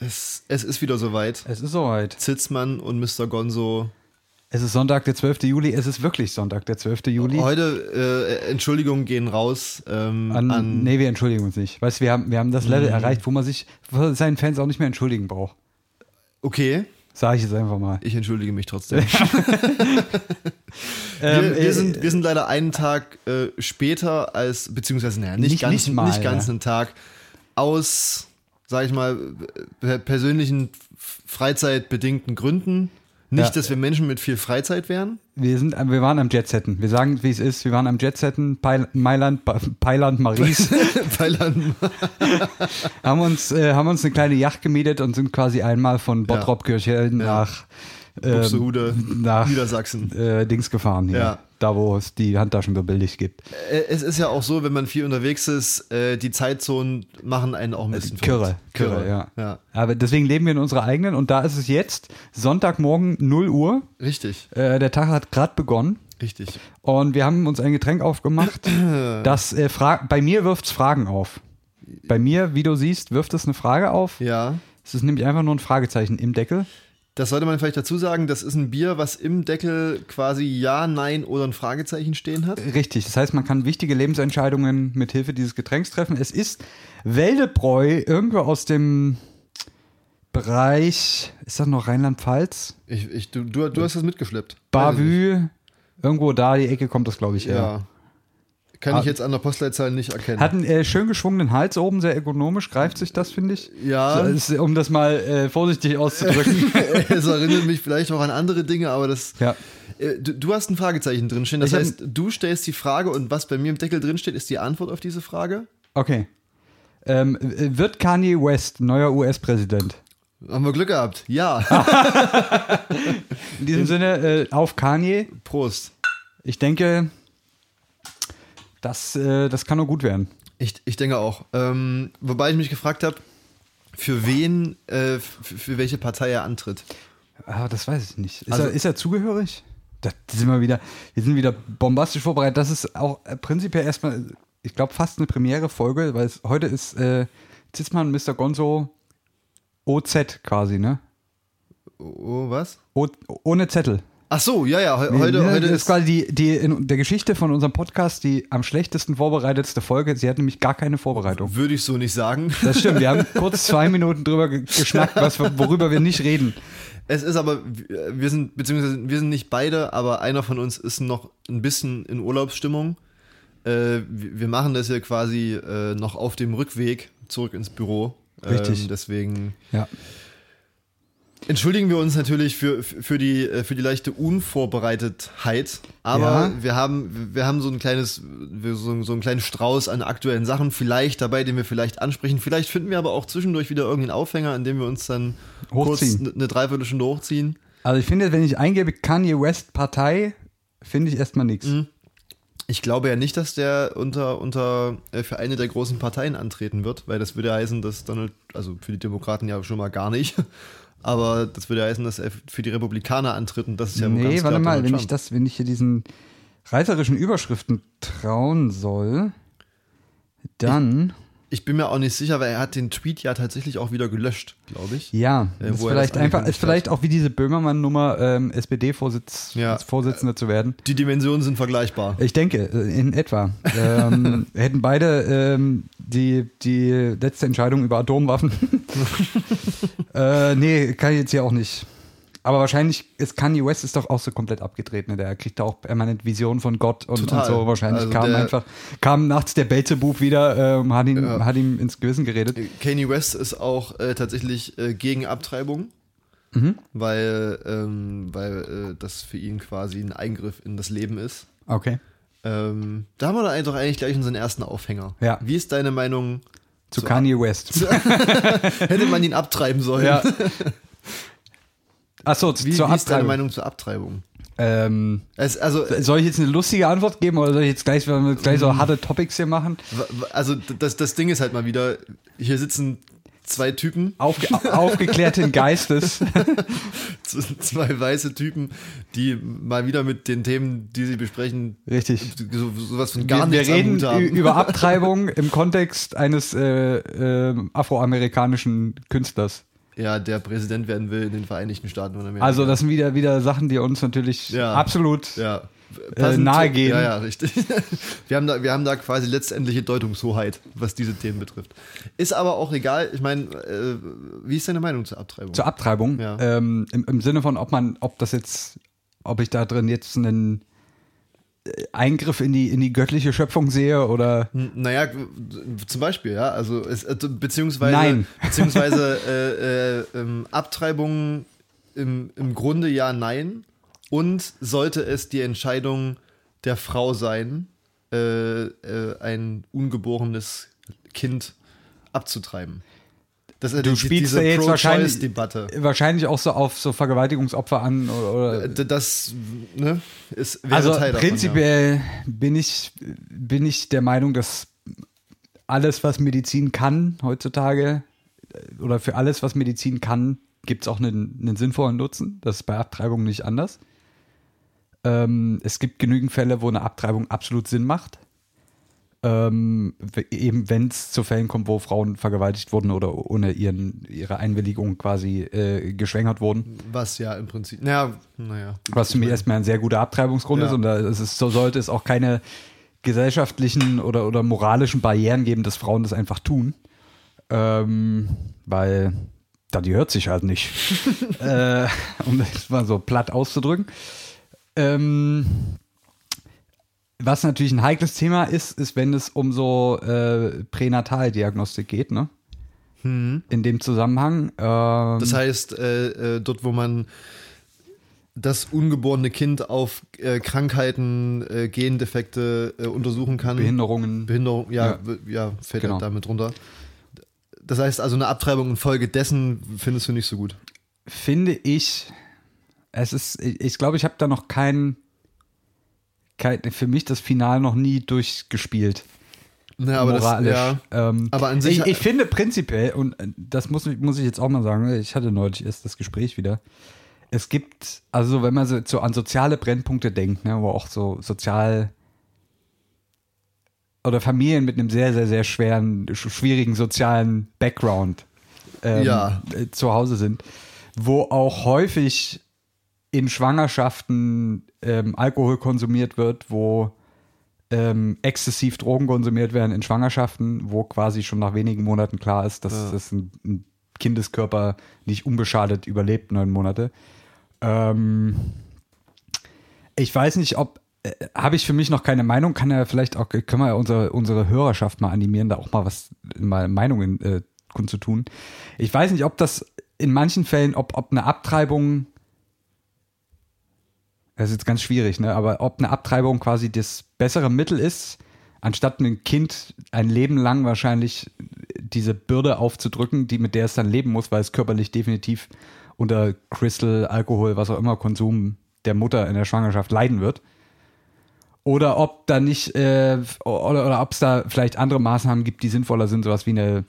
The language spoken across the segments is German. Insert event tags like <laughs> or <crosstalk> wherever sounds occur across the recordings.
Es, es ist wieder soweit. Es ist soweit. Zitzmann und Mr. Gonzo. Es ist Sonntag, der 12. Juli. Es ist wirklich Sonntag, der 12. Juli. Heute äh, Entschuldigungen gehen raus ähm, An, an, nee, wir entschuldigen uns nicht. Weißt du, wir haben, wir haben das Level erreicht, wo man sich vor seinen Fans auch nicht mehr entschuldigen braucht. Okay, Sag ich jetzt einfach mal. ich entschuldige mich trotzdem. <laughs> <laughs> Ähm, wir, wir, äh, sind, wir sind leider einen Tag äh, später als, beziehungsweise naja, nicht, Nicht- ganz, nicht mal, nicht ganz ja. einen Tag, aus, sag ich mal, per persönlichen freizeitbedingten Gründen. Nicht, Ja. dass wir Menschen mit viel Freizeit wären. Wir, sind, wir waren am Jetsetten. Wir sagen, wie es ist. Wir waren am Jetsetten, Peil, Mailand, Ba- Pailand. Weil dann, haben, uns, äh, haben uns eine kleine Yacht gemietet und sind quasi einmal von Bottrop-Kirche nach, ähm, Buxtehude, nach Niedersachsen. äh, Dings gefahren. Hier. Ja. Da, wo es die Handtaschen so billig gibt. Äh, Es ist ja auch so, wenn man viel unterwegs ist, äh, die Zeitzonen machen einen auch ein bisschen Kirre, verrückt. Kirre, ja. ja. Aber deswegen leben wir in unserer eigenen und da ist es jetzt Sonntagmorgen 0 Uhr. Richtig, Äh, der Tag hat gerade begonnen richtig. und wir haben uns ein Getränk aufgemacht. <clears throat> das äh, bei mir wirft es Fragen auf. Bei mir, wie du siehst, wirft es eine Frage auf. Ja. Es ist nämlich einfach nur ein Fragezeichen im Deckel. Das sollte man vielleicht dazu sagen, das ist ein Bier, was im Deckel quasi Ja, Nein oder ein Fragezeichen stehen hat. Richtig, das heißt, man kann wichtige Lebensentscheidungen mit Hilfe dieses Getränks treffen. Es ist Weldebräu, irgendwo aus dem Bereich, ist das noch Rheinland-Pfalz? Ich, ich, du, du, du hast das mitgeschleppt. Bavü, irgendwo da, die Ecke kommt das, glaube ich, her. Ja. Kann Ah. ich jetzt an der Postleitzahl nicht erkennen. Hat einen äh, schön geschwungenen Hals oben, sehr ergonomisch, greift sich das, finde ich. Ja. So, um das mal äh, vorsichtig auszudrücken. <laughs> es erinnert mich vielleicht auch an andere Dinge, aber das. ja. Äh, Du, du hast ein Fragezeichen drin stehen. Das Ich heißt, du stellst die Frage und was bei mir im Deckel drin steht, ist die Antwort auf diese Frage. Okay. Ähm, äh, wird Kanye West neuer US-Präsident? Haben wir Glück gehabt. Ja. <laughs> In diesem Sinne, äh, auf Kanye. Prost. Ich denke, das, äh, das kann nur gut werden. Ich, ich denke auch. Ähm, wobei ich mich gefragt habe, für wen, äh, für, welche Partei er antritt. Aber das weiß ich nicht. Ist, Also- er, ist er zugehörig? Da sind wir wieder, wir sind wieder bombastisch vorbereitet. Das ist auch äh, prinzipiell erstmal, ich glaube, fast eine Premiere-Folge, weil es, heute ist äh, Zitzmann Mr. Gonzo OZ quasi, ne? Oh, was? O, ohne Zettel. Ach so, ja, ja. he- Heute, Ne, heute das ist. ist quasi die, die in der Geschichte von unserem Podcast die am schlechtesten vorbereitetste Folge. Sie hat nämlich gar keine Vorbereitung. Würde ich so nicht sagen. Das stimmt, wir haben <laughs> kurz zwei Minuten drüber ge- geschnackt, was, worüber wir nicht reden. Es ist aber, wir sind, beziehungsweise wir sind nicht beide, aber einer von uns ist noch ein bisschen in Urlaubsstimmung. Äh, wir wir machen das hier quasi äh, noch auf dem Rückweg zurück ins Büro. Richtig. Ähm, deswegen Ja. Entschuldigen wir uns natürlich für, für, die, für die leichte Unvorbereitetheit. Aber Ja. wir, haben, wir haben so ein kleines, so, so einen kleinen Strauß an aktuellen Sachen vielleicht dabei, den wir vielleicht ansprechen. Vielleicht finden wir aber auch zwischendurch wieder irgendeinen Aufhänger, an dem wir uns dann Hochziehen. kurz eine Dreiviertelstunde hochziehen. Also ich finde, wenn ich eingebe Kanye West Partei, finde ich erstmal nichts. Ich glaube ja nicht, dass der unter, unter äh, für eine der großen Parteien antreten wird, weil das würde heißen, dass Donald, also für die Demokraten ja schon mal gar nicht, aber das würde heißen, dass er für die Republikaner antritt und das ist ja nee, ganz warte mal, wenn ich das, wenn ich hier diesen reißerischen Überschriften trauen soll, dann Ich bin mir auch nicht sicher, weil er hat den Tweet ja tatsächlich auch wieder gelöscht, glaube ich. ja, Äh, ist vielleicht einfach, ist vielleicht auch wie diese Böhmermann-Nummer ähm, SPD-Vorsitz, Ja. Vorsitzender zu werden. Die Dimensionen sind vergleichbar. Ich denke, äh, in etwa. <laughs> ähm, hätten beide ähm, die, die letzte Entscheidung über Atomwaffen. <laughs> <laughs> äh, nee, kann ich jetzt hier auch nicht. Aber wahrscheinlich ist Kanye West ist doch auch so komplett abgedreht. Ne? Der kriegt da auch permanent Visionen von Gott und, und so. Wahrscheinlich Also kam einfach, kam nachts der Belzebub wieder, ähm, hat, ihn, Ja. hat ihm ins Gewissen geredet. Kanye West ist auch äh, tatsächlich äh, gegen Abtreibung, Mhm. weil, ähm, weil äh, das für ihn quasi ein Eingriff in das Leben ist. Okay. Ähm, da haben wir doch eigentlich, eigentlich gleich unseren ersten Aufhänger. Ja. Wie ist deine Meinung? Zu Zu Kanye West. <laughs> Hätte man ihn abtreiben sollen? ja. <laughs> Achso, Wie, zur wie ist deine Abtreibung. Meinung zur Abtreibung? Ähm, Es, also, soll ich jetzt eine lustige Antwort geben oder soll ich jetzt gleich, wir gleich so harte Topics hier machen? w- w- also das, das Ding ist halt mal wieder, hier sitzen zwei Typen, Aufge <laughs> aufgeklärten Geistes. <laughs> z- zwei weiße Typen, die mal wieder mit den Themen, die sie besprechen, Richtig. so, sowas von gar wir, wir nichts am reden Hut haben. über <laughs> Abtreibung im Kontext eines äh, äh, afroamerikanischen Künstlers. Ja, der Präsident werden will in den Vereinigten Staaten von Amerika. Also das sind wieder, wieder Sachen, die uns natürlich Ja. absolut ja. äh, nahegehen. Ja, ja, richtig. <laughs> Wir haben, da, wir haben da quasi letztendliche Deutungshoheit, was diese Themen betrifft. Ist aber auch egal. Ich meine, äh, wie ist deine Meinung zur Abtreibung? zur Abtreibung. Ja. Ähm, im, Im Sinne von, ob man, ob das jetzt, ob ich da drin jetzt einen Eingriff in die, in die göttliche Schöpfung sehe oder N- Naja, zum Beispiel, ja, also es, äh, beziehungsweise, Nein. <laughs> beziehungsweise äh, äh, ähm, Abtreibung im, im Grunde ja, nein. Und sollte es die Entscheidung der Frau sein, äh, äh, ein ungeborenes Kind abzutreiben. Das Du die- spielst ja jetzt wahrscheinlich- Debatte. wahrscheinlich auch so auf so Vergewaltigungsopfer an oder, oder Das ne, ist, Also Teil davon, prinzipiell bin ich bin ich der Meinung, dass alles, was Medizin kann heutzutage äh, oder für alles, was Medizin kann, gibt es auch einen, einen sinnvollen Nutzen. Das ist bei Abtreibung nicht anders. Ähm, es gibt genügend Fälle, wo eine Abtreibung absolut Sinn macht. Ähm, eben wenn es zu Fällen kommt, wo Frauen vergewaltigt wurden oder ohne ihren, ihre Einwilligung quasi äh, geschwängert wurden. Was ja im Prinzip, naja, naja. Was für mich erstmal ein sehr guter Abtreibungsgrund Ja. ist und da ist es, so sollte es auch keine gesellschaftlichen oder, oder moralischen Barrieren geben, dass Frauen das einfach tun. Ähm, weil da die hört sich halt nicht. <laughs> äh, um das mal so platt auszudrücken. Ähm, was natürlich ein heikles Thema ist, ist, wenn es um so äh, Pränataldiagnostik geht, ne? In dem Zusammenhang. Ähm, Das heißt, äh, äh, dort, wo man das ungeborene Kind auf äh, Krankheiten, äh, Gendefekte äh, untersuchen kann. Behinderungen. Behinderung, ja, Ja. ja fällt Genau. damit runter. Das heißt also, eine Abtreibung infolgedessen findest du nicht so gut. finde ich, es ist, ich, ich glaube, ich habe da noch kein, kein, für mich das Final noch nie durchgespielt. Ja, aber moralisch. das, ja, ähm, aber an sich- ich, ich finde prinzipiell, und äh, das muss, ich- muss ich jetzt auch mal sagen, ich hatte neulich erst das Gespräch wieder. Es gibt, also wenn man so, so an soziale Brennpunkte denkt, ne, wo auch so sozial oder Familien mit einem sehr, sehr, sehr schweren, sch- schwierigen sozialen Background ähm, Ja. äh, zu Hause sind, wo auch häufig in Schwangerschaften ähm, Alkohol konsumiert wird, wo ähm, exzessiv Drogen konsumiert werden in Schwangerschaften, wo quasi schon nach wenigen Monaten klar ist, dass Ja. das ein, ein Kindeskörper nicht unbeschadet überlebt, neun Monate. Ähm, ich weiß nicht, ob äh, habe ich für mich noch keine Meinung, kann ja vielleicht auch, können wir ja unsere, unsere Hörerschaft mal animieren, da auch mal was, mal Meinungen äh, kundzutun. Ich weiß nicht, ob das in manchen Fällen, ob, ob eine Abtreibung, das ist jetzt ganz schwierig, ne, aber ob eine Abtreibung quasi das bessere Mittel ist, anstatt ein Kind ein Leben lang wahrscheinlich diese Bürde aufzudrücken, die mit der es dann leben muss, weil es körperlich definitiv unter Crystal, Alkohol, was auch immer Konsum der Mutter in der Schwangerschaft leiden wird. Oder ob da nicht, äh, oder, oder ob es da vielleicht andere Maßnahmen gibt, die sinnvoller sind, sowas wie eine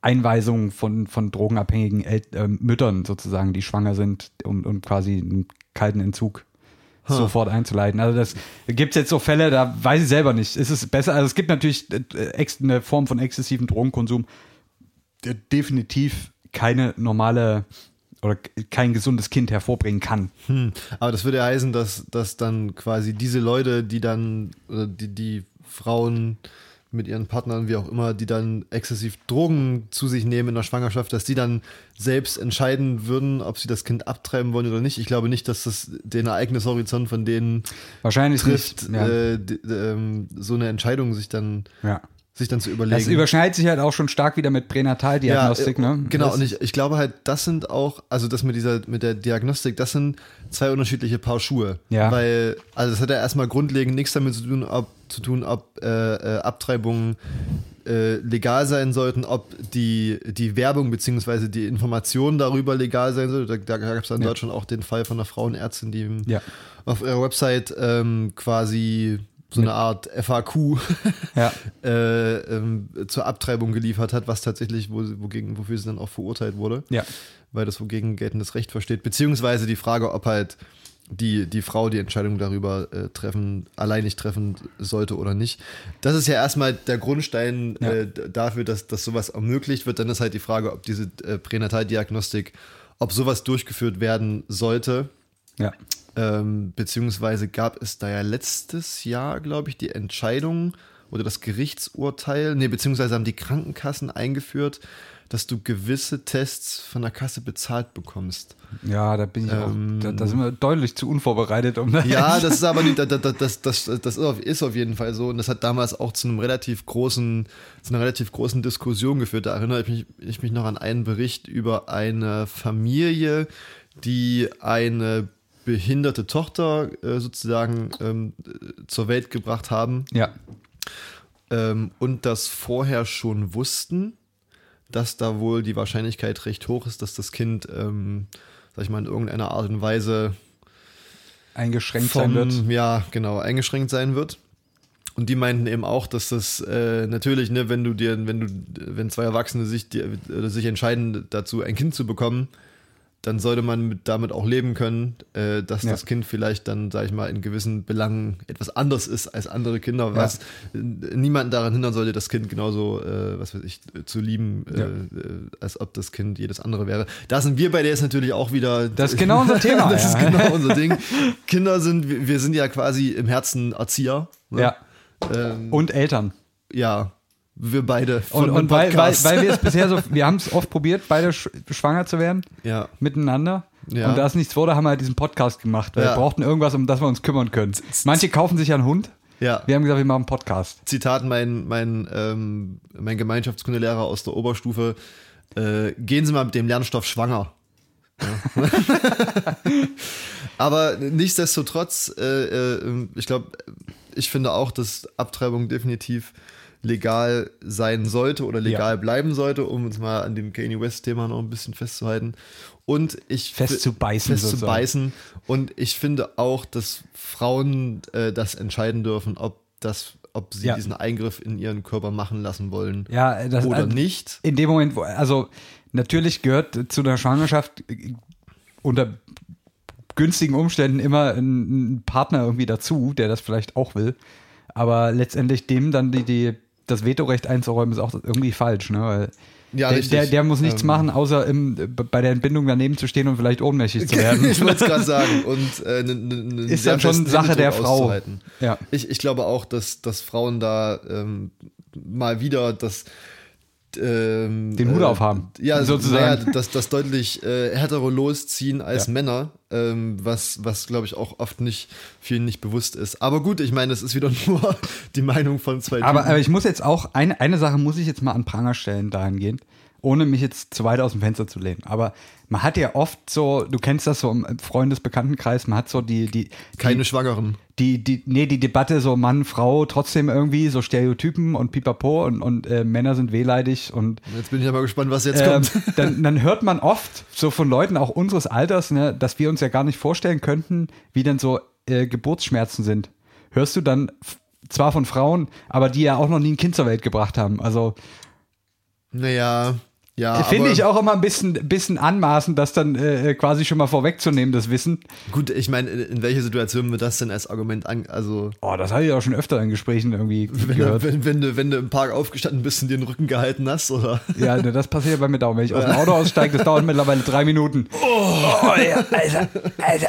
Einweisung von, von drogenabhängigen El äh, Müttern sozusagen, die schwanger sind, um, um quasi einen kalten Entzug sofort einzuleiten. Also das gibt es jetzt so Fälle, da weiß ich selber nicht. Ist es besser? Also es gibt natürlich äh, eine Form von exzessivem Drogenkonsum, der definitiv keine normale oder kein gesundes Kind hervorbringen kann. Hm. Aber das würde ja heißen, dass, dass dann quasi diese Leute, die dann, oder die, die Frauen mit ihren Partnern, wie auch immer, die dann exzessiv Drogen zu sich nehmen in der Schwangerschaft, dass die dann selbst entscheiden würden, ob sie das Kind abtreiben wollen oder nicht. Ich glaube nicht, dass das den Ereignishorizont von denen Wahrscheinlich trifft. Ja. äh, ähm, so eine Entscheidung sich dann, ja. Sich dann zu überlegen. Das überschneidet sich halt auch schon stark wieder mit Pränataldiagnostik, Ja, äh, ne? Genau, Das, und ich, ich glaube halt, das sind auch, also das mit dieser, mit der Diagnostik, das sind zwei unterschiedliche Paar Schuhe. Ja. Weil, also das hat ja erstmal grundlegend nichts damit zu tun, ob, zu tun, ob äh, äh, Abtreibung äh, legal sein sollten, ob die, die Werbung bzw. die Information darüber legal sein sollte. Da, da gab es in Ja. Deutschland auch den Fall von einer Frauenärztin, die Ja. auf ihrer Website ähm, quasi so eine Art FAQ <laughs> Ja. äh, ähm, zur Abtreibung geliefert hat, was tatsächlich, wo, wogegen, wofür sie dann auch verurteilt wurde Ja. weil das wogegen geltendes Recht versteht, beziehungsweise die Frage, ob halt die, die Frau die Entscheidung darüber äh, treffen, alleinig treffen sollte oder nicht. Das ist ja erstmal der Grundstein Ja. äh, dafür, dass, dass sowas ermöglicht wird. Dann ist halt die Frage, ob diese äh, Pränataldiagnostik, ob sowas durchgeführt werden sollte. Ja. Ähm, beziehungsweise gab es da ja letztes Jahr, glaube ich, die Entscheidung oder das Gerichtsurteil, nee, beziehungsweise haben die Krankenkassen eingeführt, dass du gewisse Tests von der Kasse bezahlt bekommst. Ja, da bin ich Ähm, auch, da, da sind wir deutlich zu unvorbereitet, um Ja, das ist <laughs> aber nicht, das, das, das, das, das ist auf- ist auf jeden Fall so und das hat damals auch zu einem relativ großen, zu einer relativ großen Diskussion geführt. Da erinnere ich mich, ich mich noch an einen Bericht über eine Familie, die eine behinderte Tochter äh, sozusagen ähm, äh, zur Welt gebracht haben Ja. ähm, und das vorher schon wussten, dass da wohl die Wahrscheinlichkeit recht hoch ist, dass das Kind, ähm, sag ich mal, in irgendeiner Art und Weise eingeschränkt vom, sein wird. Ja, genau, eingeschränkt sein wird. Und die meinten eben auch, dass das äh, natürlich, ne, wenn du dir, wenn du, wenn zwei Erwachsene sich, oder sich entscheiden, dazu ein Kind zu bekommen, dann sollte man mit, damit auch leben können, äh, dass Ja. das Kind vielleicht dann, sag ich mal, in gewissen Belangen etwas anders ist als andere Kinder, was äh, niemanden daran hindern sollte, das Kind genauso, äh, was weiß ich, zu lieben, äh, Ja. äh, als ob das Kind jedes andere wäre. Da sind wir bei der ist natürlich auch wieder. Das ist genau unser Thema, <laughs> das ja. ist genau unser Ding. Kinder sind, wir wir sind ja quasi im Herzen Erzieher. ne? Ja. Ähm, Und Eltern. ja, wir beide. Und, dem und weil, weil, weil wir es <laughs> bisher so, wir haben es oft probiert, beide sch schwanger zu werden, ja. miteinander. Ja. Und da es nichts wurde, haben wir halt diesen Podcast gemacht, weil Ja. wir brauchten irgendwas, um das wir uns kümmern können. Manche kaufen sich einen Hund. Ja. Wir haben gesagt, wir machen einen Podcast. Zitat mein, mein, ähm, mein Gemeinschaftskundelehrer aus der Oberstufe, äh, gehen Sie mal mit dem Lernstoff schwanger. Ja. <laughs> Aber nichtsdestotrotz, äh, äh, ich glaube, ich finde auch, dass Abtreibung definitiv legal sein sollte oder legal Ja. bleiben sollte, um uns mal an dem Kanye West-Thema noch ein bisschen festzuhalten. Und ich Festzubeißen festzubeißen. Und ich finde auch, dass Frauen äh, das entscheiden dürfen, ob das, ob sie Ja. diesen Eingriff in ihren Körper machen lassen wollen Ja, das oder äh, nicht. In dem Moment, wo, also natürlich gehört zu der Schwangerschaft unter günstigen Umständen immer ein, ein Partner irgendwie dazu, der das vielleicht auch will. Aber letztendlich dem dann die, die, das Vetorecht einzuräumen, ist auch irgendwie falsch, ne? Weil Ja, der, der, der muss nichts Ähm, machen, außer im, bei der Entbindung daneben zu stehen und vielleicht ohnmächtig zu <laughs> werden. ich wollte es gerade <laughs> sagen. Und äh, ne, ne, ne Ist sehr dann schon Sache der Frau. Ja. Ich, ich glaube auch, dass, dass Frauen da ähm, mal wieder das ähm, Den Hut äh, aufhaben, Ja, sozusagen. Naja, das, das deutlich äh, hetero losziehen als Ja. Männer, ähm, was, was glaube ich auch oft nicht vielen nicht bewusst ist. Aber gut, ich meine, es ist wieder <laughs> nur die Meinung von zwei Aber, Typen. aber ich muss jetzt auch, eine, eine Sache muss ich jetzt mal an Pranger stellen dahingehend, ohne mich jetzt zu weit aus dem Fenster zu lehnen. Aber man hat ja oft so, du kennst das so im Freundesbekanntenkreis, man hat so die, die, Keine die, Schwangeren. die, die, nee, die Debatte so Mann, Frau, trotzdem irgendwie so Stereotypen und pipapo und, und äh, Männer sind wehleidig und Jetzt bin ich aber gespannt, was jetzt ähm, kommt. <laughs> dann, dann hört man oft so von Leuten auch unseres Alters, ne, dass wir uns ja gar nicht vorstellen könnten, wie denn so äh, Geburtsschmerzen sind. Hörst du dann zwar von Frauen, aber die ja auch noch nie ein Kind zur Welt gebracht haben. Also Naja, ja. finde ich auch immer ein bisschen, bisschen anmaßend, das dann äh, quasi schon mal vorwegzunehmen, das Wissen. Gut, ich meine, in, in welcher Situation wird das denn als Argument an? Also, Oh, das habe ich auch schon öfter in Gesprächen irgendwie <laughs> wenn, gehört. du, wenn, wenn, du, wenn du im Park aufgestanden bist und dir den Rücken gehalten hast, oder? Ja, ne, das passiert bei mir dauernd. Wenn ich aus dem Auto aussteige, das dauert mittlerweile drei Minuten. Oh, ja, Alter, Alter,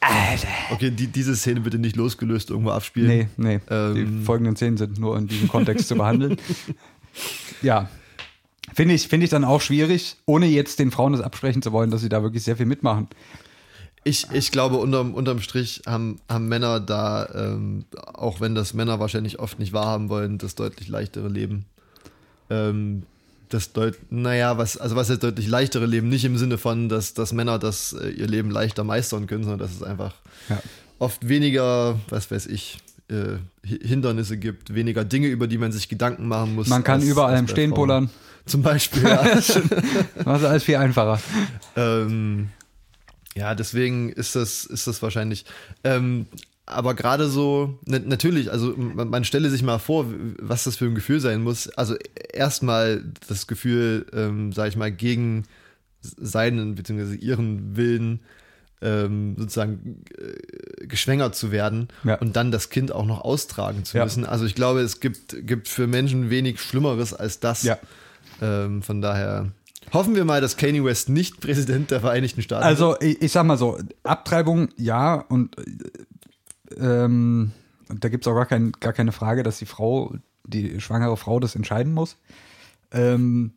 Alter. Okay, die, diese Szene bitte nicht losgelöst irgendwo abspielen. Nee, nee. Ähm. Die folgenden Szenen sind nur in diesem Kontext zu behandeln. <laughs> Ja. Finde ich, finde ich dann auch schwierig, ohne jetzt den Frauen das absprechen zu wollen, dass sie da wirklich sehr viel mitmachen. Ich, ich glaube, unterm, unterm Strich haben, haben Männer da, ähm, auch wenn das Männer wahrscheinlich oft nicht wahrhaben wollen, das deutlich leichtere Leben. Ähm, das deut naja, was, also was jetzt deutlich leichtere Leben, nicht im Sinne von, dass, dass Männer das äh, ihr Leben leichter meistern können, sondern dass es einfach Ja. oft weniger, was weiß ich, äh, Hi- Hindernisse gibt, weniger Dinge, über die man sich Gedanken machen muss. Man kann als- überall als im Stehen pullern. Zum Beispiel, ja. <laughs> Ist alles viel einfacher. ähm, ja, deswegen ist das, ist das wahrscheinlich. Ähm, aber gerade so, na- natürlich, also man, man stelle sich mal vor, was das für ein Gefühl sein muss. Also erstmal das Gefühl, ähm, sag ich mal, gegen seinen bzw. ihren Willen ähm, sozusagen äh, geschwängert zu werden Ja. und dann das Kind auch noch austragen zu Ja. müssen. Also ich glaube, es gibt, gibt für Menschen wenig Schlimmeres als das. Ja. Ähm, von daher hoffen wir mal, dass Kanye West nicht Präsident der Vereinigten Staaten wird. Also, ich, ich sag mal so: Abtreibung, ja, und äh, ähm, da gibt es auch gar, kein, gar keine Frage, dass die Frau, die schwangere Frau, das entscheiden muss. Ähm,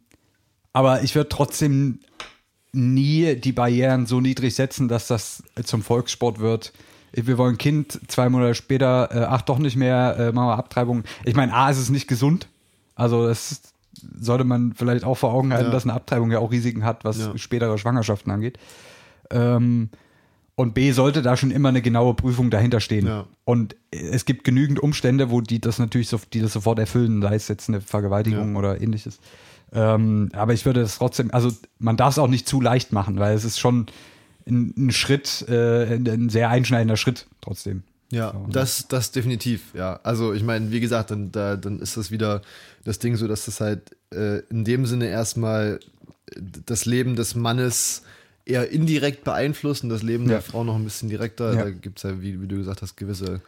aber ich würde trotzdem nie die Barrieren so niedrig setzen, dass das zum Volkssport wird. Wir wollen ein Kind, zwei Monate später, äh, ach doch nicht mehr, äh, machen wir Abtreibung. Ich meine, A, ist es nicht gesund. Also das sollte man vielleicht auch vor Augen halten, Ja. dass eine Abtreibung ja auch Risiken hat, was Ja. spätere Schwangerschaften angeht. Ähm, und B sollte da schon immer eine genaue Prüfung dahinter stehen. Ja. Und es gibt genügend Umstände, wo die das natürlich so, die das sofort erfüllen, sei es jetzt eine Vergewaltigung oder ähnliches. Ähm, aber ich würde das trotzdem, also man darf es auch nicht zu leicht machen, weil es ist schon ein, ein Schritt, äh, ein sehr einschneidender Schritt trotzdem. Ja, So, das, das definitiv, ja. Also ich meine, wie gesagt, dann, da, dann ist das wieder das Ding so, dass das halt äh, in dem Sinne erstmal das Leben des Mannes eher indirekt beeinflusst und das Leben Ja. der Frau noch ein bisschen direkter. Ja. Da gibt es ja, wie, wie du gesagt hast, gewisse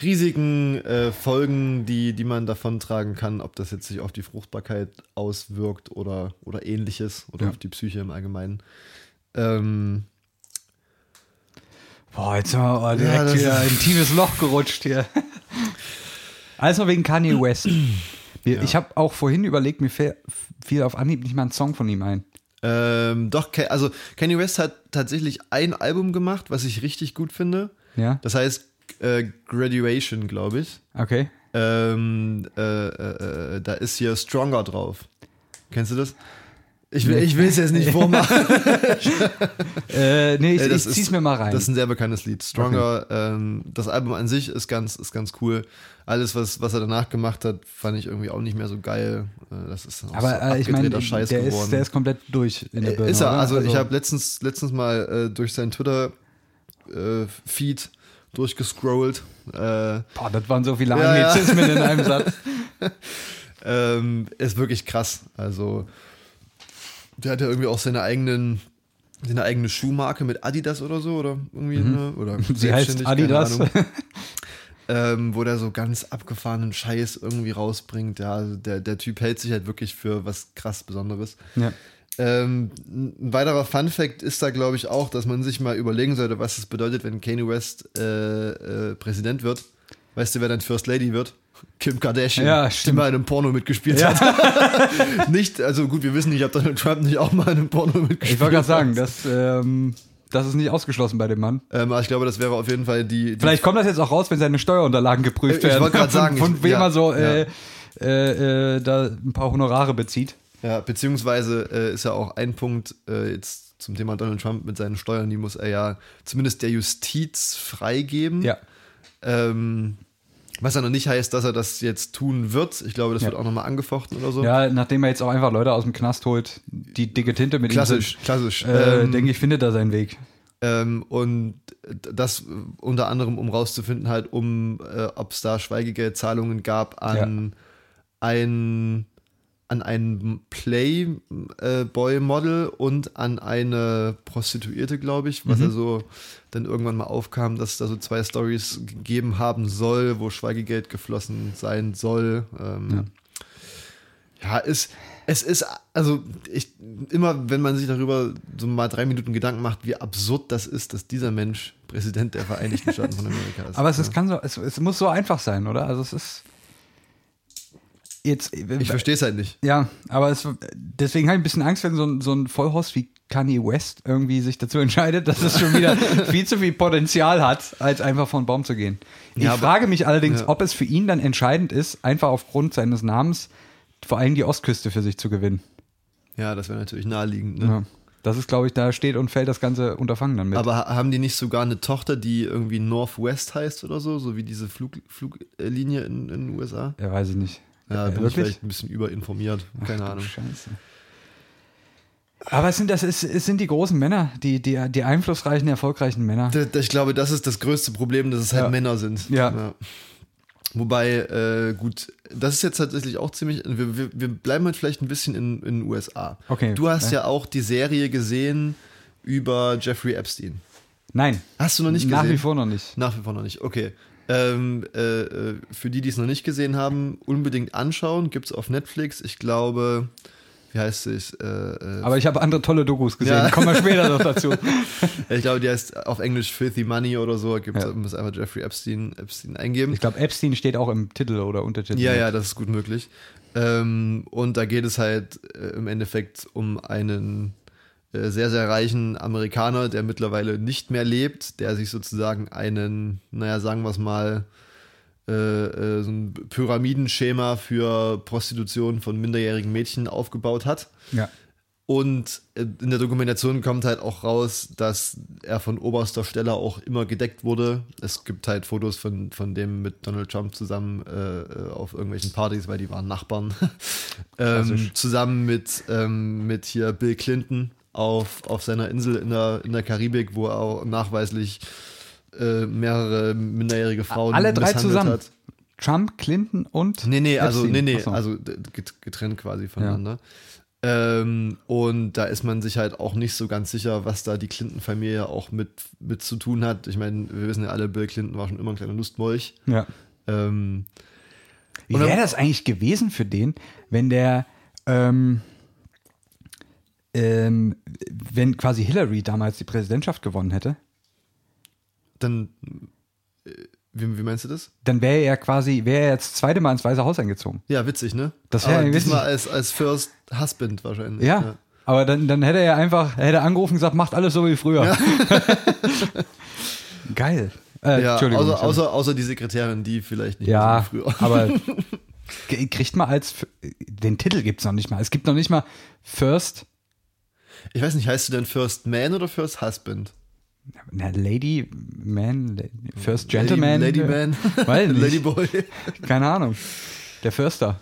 Risiken, äh, Folgen, die, die man davon tragen kann, ob das jetzt sich auf die Fruchtbarkeit auswirkt oder, oder ähnliches oder Ja. auf die Psyche im Allgemeinen. Ähm, Boah, jetzt sind wir direkt Ja, wieder ein tiefes Loch gerutscht hier. <laughs> Alles nur wegen Kanye West. <clears throat> Ja. Ich habe auch vorhin überlegt, mir fiel auf Anhieb nicht mal ein Song von ihm ein. Ähm, doch, also Kanye West hat tatsächlich ein Album gemacht, was ich richtig gut finde. Ja? Das heißt äh, Graduation, glaube ich. Okay. Ähm, äh, äh, äh, da ist hier Stronger drauf. Kennst du das? Ich will ich es jetzt nicht vormachen. <laughs> Äh, nee, ich, das ich zieh's ist- mir mal rein. Das ist ein sehr bekanntes Lied. Stronger, ähm, das Album an sich ist ganz, ist ganz cool. Alles, was, was er danach gemacht hat, fand ich irgendwie auch nicht mehr so geil. Äh, Das ist auch Aber so äh, ich meine, abgedrehter Scheiß der geworden. ist, der ist komplett durch in der Äh, Birne, Ist er, oder? also, ich habe letztens, letztens mal äh, durch seinen Twitter-Feed durchgescrollt. Äh, Boah, das waren so viele Ja, ja. Anglizismen in einem <laughs> Satz. ähm, ist wirklich krass. Also, der hat ja irgendwie auch seine eigenen, seine eigene Schuhmarke mit Adidas oder so, oder irgendwie, ne? Oder Mhm. <laughs> Sie heißt Adidas. <laughs> Ähm, wo der so ganz abgefahrenen Scheiß irgendwie rausbringt. Ja, also der, der Typ hält sich halt wirklich für was krass Besonderes. ja. Ähm, ein weiterer Fun Fact ist da, glaube ich, auch, dass man sich mal überlegen sollte, was es bedeutet, wenn Kanye West äh, äh, Präsident wird. Weißt du, wer dann First Lady wird? Kim Kardashian, Ja, die mal in einem Porno mitgespielt Ja. hat. <laughs> nicht, also gut, wir wissen nicht, ob Donald Trump nicht auch mal in einem Porno mitgespielt Ich wollte gerade sagen, hat. das, ähm, das ist nicht ausgeschlossen bei dem Mann. Ähm, aber ich glaube, das wäre auf jeden Fall die. die Vielleicht kommt das jetzt auch raus, wenn seine Steuerunterlagen geprüft Ich werden. wollte gerade <laughs> sagen, Von, ich- von wem ja, er so äh, äh, äh, da ein paar Honorare bezieht. Ja, beziehungsweise äh, ist ja auch ein Punkt äh, jetzt zum Thema Donald Trump mit seinen Steuern, die muss er ja zumindest der Justiz freigeben. Ja. Ähm, was ja noch nicht heißt, dass er das jetzt tun wird. Ich glaube, das Ja. wird auch nochmal angefochten oder so. Ja, nachdem er jetzt auch einfach Leute aus dem Knast holt, die dicke Tinte mit Klassisch, ihm klassisch. sind, äh, ähm, denke ich, findet er seinen Weg. ähm, und das unter anderem, um rauszufinden, halt, um, äh, ob es da Schweigegeldzahlungen gab an ein an ein Playboy-Model und an eine Prostituierte, glaube ich, was Mhm. er so dann irgendwann mal aufkam, dass es da so zwei Stories gegeben haben soll, wo Schweigegeld geflossen sein soll. Ähm, ja. ist, es ist, also ich, immer wenn man sich darüber so mal drei Minuten Gedanken macht, wie absurd das ist, dass dieser Mensch Präsident der Vereinigten <laughs> Staaten von Amerika ist. Aber es, ist, kann so, es, es muss so einfach sein, oder? Also es ist jetzt. ich verstehe es halt nicht. Ja, aber es, deswegen habe ich ein bisschen Angst, wenn so ein, so ein Vollhorst wie Kanye West irgendwie sich dazu <laughs> entscheidet, dass es schon wieder <laughs> viel zu viel Potenzial hat, als einfach von Baum zu gehen. Ich Ja, frage mich allerdings, ja. ob es für ihn dann entscheidend ist, einfach aufgrund seines Namens vor allem die Ostküste für sich zu gewinnen. Ja, das wäre natürlich naheliegend. Ne? Ja. Das ist, glaube ich, da steht und fällt das ganze Unterfangen dann mit. Aber ha- haben die nicht sogar eine Tochter, die irgendwie Northwest heißt oder so, so wie diese Flug, Fluglinie in, in den USA? ja, weiß ich nicht. Ja, bin ich wirklich? vielleicht ein bisschen überinformiert. Keine Ach, Ahnung. Scheiße. Aber es sind, das ist, es sind die großen Männer, die, die, die einflussreichen, erfolgreichen Männer. Ich glaube, das ist das größte Problem, dass es halt Ja. Männer sind. Ja. Wobei, äh, gut, das ist jetzt tatsächlich auch ziemlich. Wir, wir, wir bleiben halt vielleicht ein bisschen in den USA. Okay, Du hast ja. ja auch die Serie gesehen über Jeffrey Epstein. Nein, Hast du noch nicht nach gesehen? wie vor noch nicht. Nach wie vor noch nicht, okay. Ähm, äh, äh, für die, die es noch nicht gesehen haben, unbedingt anschauen. Gibt es auf Netflix. Ich glaube, wie heißt es? Äh, äh, Aber ich habe andere tolle Dokus gesehen. Ja. Kommen wir später noch <laughs> dazu. ich glaube, die heißt auf Englisch Filthy Money oder so. Gibt Ja. muss einfach Jeffrey Epstein, Epstein eingeben. Ich glaube, Epstein steht auch im Titel oder Untertitel. Ja, ja, das ist gut möglich. Ähm, und da geht es halt äh, im Endeffekt um einen sehr, sehr reichen Amerikaner, der mittlerweile nicht mehr lebt, der sich sozusagen einen, naja, sagen wir es mal, äh, äh, so ein Pyramidenschema für Prostitution von minderjährigen Mädchen aufgebaut hat. ja. Und äh, in der Dokumentation kommt halt auch raus, dass er von oberster Stelle auch immer gedeckt wurde. Es gibt halt Fotos von, von dem mit Donald Trump zusammen äh, äh, auf irgendwelchen Partys, weil die waren Nachbarn. <laughs> ähm, zusammen mit, ähm, mit hier Bill Clinton auf, auf seiner Insel in der, in der Karibik, wo er auch nachweislich äh, mehrere minderjährige Frauen Alle drei zusammen? hat. Trump, Clinton und. Nee, nee, also, Epstein. nee, nee, so. also getrennt quasi voneinander. Ähm, und da ist man sich halt auch nicht so ganz sicher, was da die Clinton-Familie auch mit, mit zu tun hat. Ich meine, wir wissen ja alle, Bill Clinton war schon immer ein kleiner Lustmolch. Ja. Ähm, Wie wäre das eigentlich gewesen für den, wenn der, ähm, ähm, wenn quasi Hillary damals die Präsidentschaft gewonnen hätte? dann, äh, wie, wie meinst du das? Dann wäre er quasi, wäre er jetzt das zweite Mal ins Weiße Haus eingezogen. Ja, witzig, ne? Das wär Aber irgendwie diesmal als, als First Husband wahrscheinlich. Ja. Aber dann, dann hätte er einfach, er hätte angerufen und gesagt, macht alles so wie früher. <laughs> Geil. Äh, Ja, Entschuldigung. außer, außer, außer die Sekretärin, die vielleicht nicht ja, so wie früher. aber <laughs> kriegt man als, den Titel gibt es noch nicht mal. Es gibt noch nicht mal First, Ich weiß nicht, heißt du denn First Man oder First Husband? na, Lady Man, First Gentleman. Lady, Lady Man? Weiß nicht. <laughs> Lady Boy? <laughs> Keine Ahnung. Der Förster.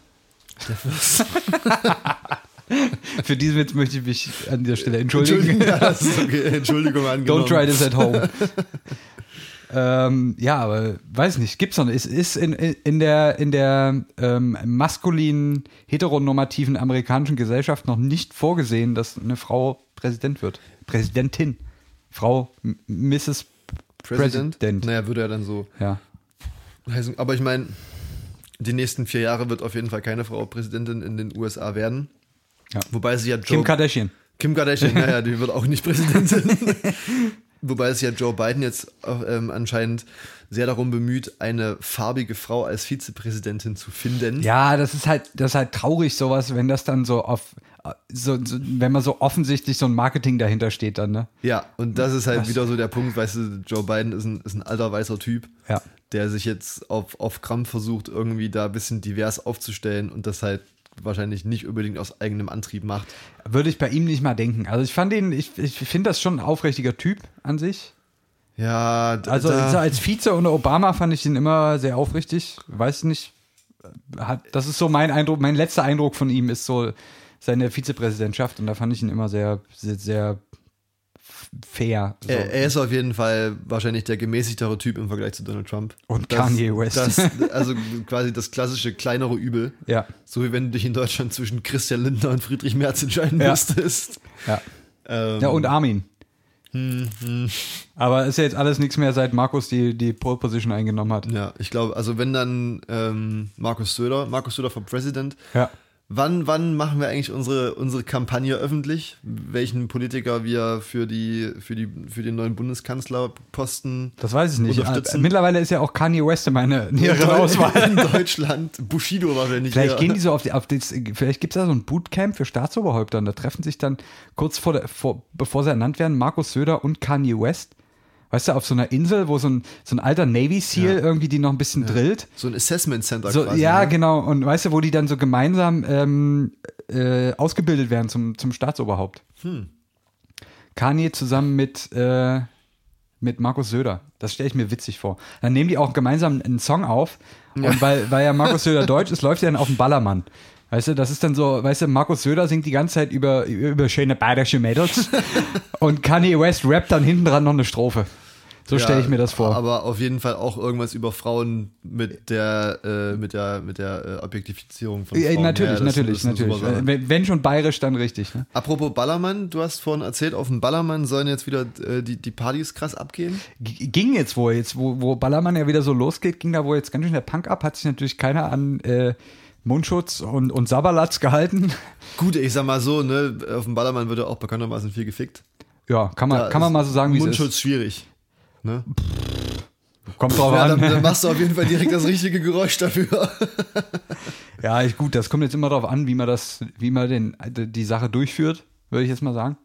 <laughs> Für diesen Witz möchte ich mich an dieser Stelle entschuldigen. Entschuldigung, ja, okay. Entschuldigung angenommen. Don't try this at home. Ähm, ja, aber weiß nicht, gibt's noch. Es ist in, in der, in der ähm, maskulinen, heteronormativen amerikanischen Gesellschaft noch nicht vorgesehen, dass eine Frau Präsident wird. Präsidentin. Frau Mrs. President? President. Naja, würde er dann so Ja. heißen. Aber ich meine, die nächsten vier Jahre wird auf jeden Fall keine Frau Präsidentin in den USA werden. Ja. Wobei sie ja Joe, Kim Kardashian. Kim Kardashian, naja, die wird auch nicht Präsidentin. <laughs> Wobei es ja Joe Biden jetzt auch, ähm, anscheinend sehr darum bemüht, eine farbige Frau als Vizepräsidentin zu finden. Ja, das ist halt, das ist halt traurig, sowas, wenn das dann so auf, so, so, wenn man so offensichtlich so ein Marketing dahinter steht dann, ne? Ja, und das ist halt Das- wieder so der Punkt, weißt du, Joe Biden ist ein, ist ein alter weißer Typ, Ja. der sich jetzt auf, auf Krampf versucht, irgendwie da ein bisschen divers aufzustellen und das halt wahrscheinlich nicht unbedingt aus eigenem Antrieb macht. Würde ich bei ihm nicht mal denken. Also ich fand ihn, ich, ich finde das schon ein aufrichtiger Typ an sich. Ja, Also als Vize unter Obama fand ich ihn immer sehr aufrichtig. Weiß nicht, hat, das ist so mein Eindruck, mein letzter Eindruck von ihm ist so seine Vizepräsidentschaft und da fand ich ihn immer sehr, sehr, sehr fair. So. er, er ist auf jeden Fall wahrscheinlich der gemäßigtere Typ im Vergleich zu Donald Trump. Und Kanye West. Das, <laughs> also quasi das klassische kleinere Übel. ja, So wie wenn du dich in Deutschland zwischen Christian Lindner und Friedrich Merz entscheiden Ja. müsstest. ja. Ähm, Ja, und Armin. hm, Aber ist ja jetzt alles nichts mehr, seit Markus die, die Pole Position eingenommen hat. Ja, ich glaube, also wenn dann ähm, Markus Söder, Markus Söder for President, Ja. Wann, wann machen wir eigentlich unsere, unsere Kampagne öffentlich? Welchen Politiker wir für, die, für, die, für den neuen Bundeskanzlerposten Das weiß ich nicht. Unterstützen. Mittlerweile ist ja auch Kanye West in meine nähere in Deu- Auswahl. <laughs> in Deutschland, Bushido wahrscheinlich. Vielleicht eher. gehen die so auf die, auf das, vielleicht gibt es da so ein Bootcamp für Staatsoberhäupter und da treffen sich dann kurz vor, der, vor bevor sie ernannt werden, Markus Söder und Kanye West. Weißt du, auf so einer Insel, wo so ein, so ein alter Navy SEAL Ja. irgendwie die noch ein bisschen drillt. So ein Assessment Center So, quasi. ja, ne? genau. Und weißt du, wo die dann so gemeinsam ähm, äh, ausgebildet werden zum, zum Staatsoberhaupt. Hm. Kanye zusammen mit, äh, mit Markus Söder. Das stelle ich mir witzig vor. Dann nehmen die auch gemeinsam einen Song auf. Und weil, weil ja Markus Söder deutsch ist, läuft er dann auf den Ballermann. Weißt du, das ist dann so, weißt du, Markus Söder singt die ganze Zeit über, über schöne bayerische Mädels <laughs> und Kanye West rappt dann hinten dran noch eine Strophe. So stelle ich mir das vor. Aber auf jeden Fall auch irgendwas über Frauen mit der, äh, mit der, mit der äh, Objektifizierung von Ja, Frauen. natürlich, Ja, das natürlich, eine natürlich. Sache. Wenn, wenn schon bayerisch, dann richtig. Ne? Apropos Ballermann, du hast vorhin erzählt, auf dem Ballermann sollen jetzt wieder äh, die, die Partys krass abgehen. G- Ging jetzt wohl, jetzt wo, wo Ballermann ja wieder so losgeht, ging da wohl jetzt ganz schön der Punk ab, hat sich natürlich keiner an äh, Mundschutz und, und Sabalatz gehalten. Gut, ich sag mal so, ne, auf dem Ballermann wird ja auch bekanntermaßen viel gefickt. Ja, kann man, Da kann man mal so sagen, wie es Mundschutz ist. schwierig. Ne? Kommt drauf Ja, an. dann, dann machst du <laughs> auf jeden Fall direkt das richtige Geräusch dafür. Ja, ich, gut, das kommt jetzt immer darauf an, wie man das, wie man den, die Sache durchführt, würde ich jetzt mal sagen.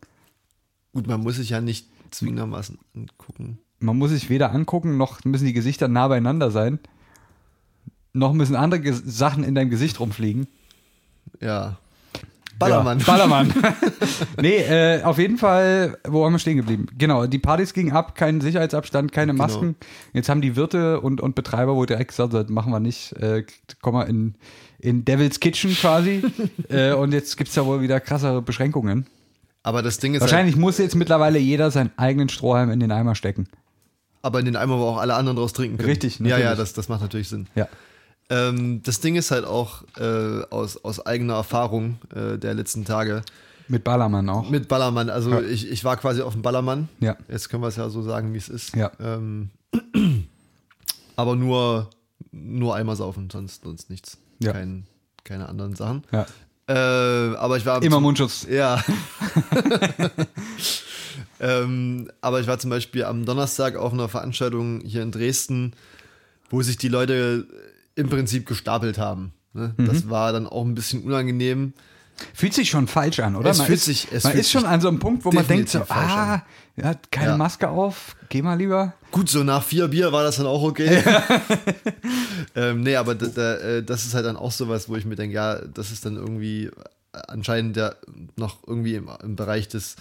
Gut, man muss sich ja nicht zwingendermaßen angucken. Man muss sich weder angucken, noch müssen die Gesichter nah beieinander sein. Noch müssen andere Ges Sachen in deinem Gesicht rumfliegen. Ja. Ballermann. Ja, <laughs> Ballermann. nee, äh, auf jeden Fall, wo haben wir stehen geblieben? Genau, die Partys gingen ab, kein Sicherheitsabstand, keine Genau. Masken. Jetzt haben die Wirte und, und Betreiber wohl direkt gesagt, das machen wir nicht. Äh, komm mal in, in Devil's Kitchen quasi. <laughs> äh, und jetzt gibt es ja wohl wieder krassere Beschränkungen. Aber das Ding ist Wahrscheinlich muss jetzt mittlerweile jeder seinen eigenen Strohhalm in den Eimer stecken. halt, aber in den Eimer, wo auch alle anderen draus trinken können. Richtig, Ja, ja, natürlich. das, das macht natürlich Sinn. Ja. Ähm, das Ding ist halt auch äh, aus, aus eigener Erfahrung äh, der letzten Tage Mit Ballermann auch. mit Ballermann. Also Ja. ich, ich war quasi auf dem Ballermann. Ja. Jetzt können wir es ja so sagen, wie es ist. Ja. Ähm, <clears throat> aber nur, nur einmal saufen, sonst, sonst nichts. Ja. Kein, keine anderen Sachen. ja. Äh, aber ich war Immer zum- Mundschutz. <laughs> Ja. ähm, aber ich war zum Beispiel am Donnerstag auf einer Veranstaltung hier in Dresden, wo sich die Leute im Prinzip gestapelt haben. Ne? Mhm. Das war dann auch ein bisschen unangenehm. Fühlt sich schon falsch an, oder? Es man fühlt ist, sich- es man fühlt ist schon an so einem Punkt, wo man denkt so, ah, er hat keine Ja. Maske auf, geh mal lieber. Gut, so nach vier Bier war das dann auch okay. <laughs> ähm, nee, aber da, da, äh, das ist halt dann auch sowas, wo ich mir denke, ja, das ist dann irgendwie anscheinend ja noch irgendwie im, im Bereich des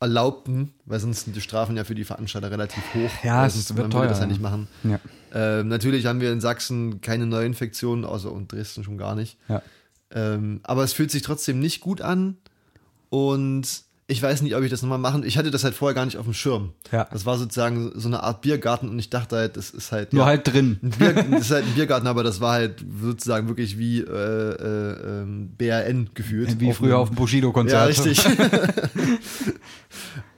Erlaubten, weil sonst sind die Strafen ja für die Veranstalter relativ hoch. Ja, es wird teuer, das ja ja. nicht machen. Ja. Ähm, natürlich haben wir in Sachsen keine Neuinfektionen, außer in Dresden schon gar nicht. Ja. Ähm, aber es fühlt sich trotzdem nicht gut an und ich weiß nicht, ob ich das nochmal machen. Ich hatte das halt vorher gar nicht auf dem Schirm. Ja. Das war sozusagen so eine Art Biergarten und ich dachte halt, das ist halt. Nur ja, halt drin. Bier, <laughs> das ist halt ein Biergarten, aber das war halt sozusagen wirklich wie äh, äh, ähm, BRN gefühlt. Wie früher einem- auf dem Bushido-Konzert. Ja, richtig. <laughs> <laughs>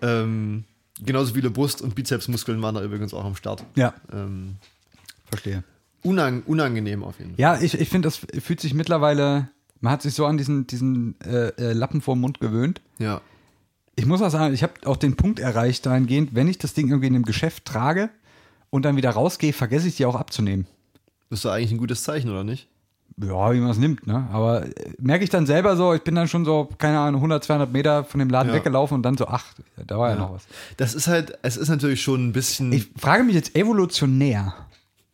ähm, genauso viele Brust- und Bizepsmuskeln waren da übrigens auch am Start. Ja, Ähm, verstehe. unang unangenehm auf jeden Fall. Ja, ich, ich finde, das fühlt sich mittlerweile, man hat sich so an diesen, diesen äh, äh, Lappen vorm Mund gewöhnt. Ja. Ich muss auch sagen, ich habe auch den Punkt erreicht dahingehend, wenn ich das Ding irgendwie in einem Geschäft trage und dann wieder rausgehe, vergesse ich die auch abzunehmen. Das ist doch eigentlich ein gutes Zeichen, oder nicht? Ja, wie man es nimmt, ne? Aber äh, merke ich dann selber so, ich bin dann schon so, keine Ahnung, 100, 200 Meter von dem Laden Ja. weggelaufen und dann so, ach, da war ja, noch was. Das ist halt, es ist natürlich schon ein bisschen. Ich frage mich jetzt evolutionär,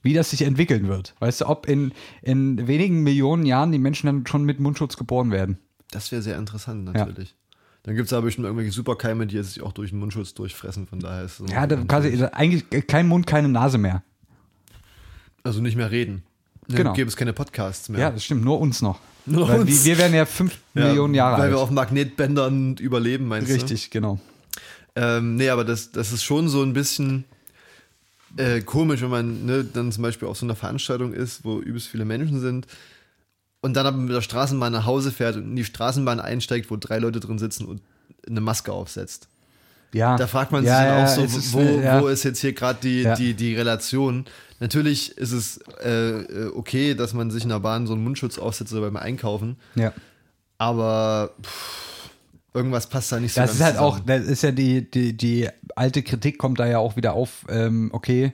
wie das sich entwickeln wird. Weißt du, ob in, in wenigen Millionen Jahren die Menschen dann schon mit Mundschutz geboren werden. das wäre sehr interessant, natürlich. Dann gibt es aber bestimmt irgendwelche Superkeime, die jetzt sich auch durch den Mundschutz durchfressen, von daher ist es Ja, da quasi, eigentlich kein Mund, keine Nase mehr. Also nicht mehr reden. Dann Genau. gäbe es keine Podcasts mehr. Ja, das stimmt, nur uns noch. Nur Weil uns. Wir, wir werden ja fünf Ja, Millionen Jahre Weil alt. wir auf Magnetbändern überleben, meinst du? Richtig, genau. Ähm, nee, aber das, das ist schon so ein bisschen äh, komisch, wenn man ne, dann zum Beispiel auf so einer Veranstaltung ist, wo übelst viele Menschen sind und dann aber mit der Straßenbahn nach Hause fährt und in die Straßenbahn einsteigt, wo drei Leute drin sitzen und eine Maske aufsetzt. Ja. Da fragt man sich ja, dann ja, auch so, ist, wo, ja. wo ist jetzt hier gerade die, die, die Relation? Natürlich ist es äh, äh, okay, dass man sich in der Bahn so einen Mundschutz aufsetzt oder beim Einkaufen, Ja. aber pff, irgendwas passt da nicht so Das ganz ist halt zusammen. auch, das ist ja die, die, die alte Kritik kommt da ja auch wieder auf, ähm, okay,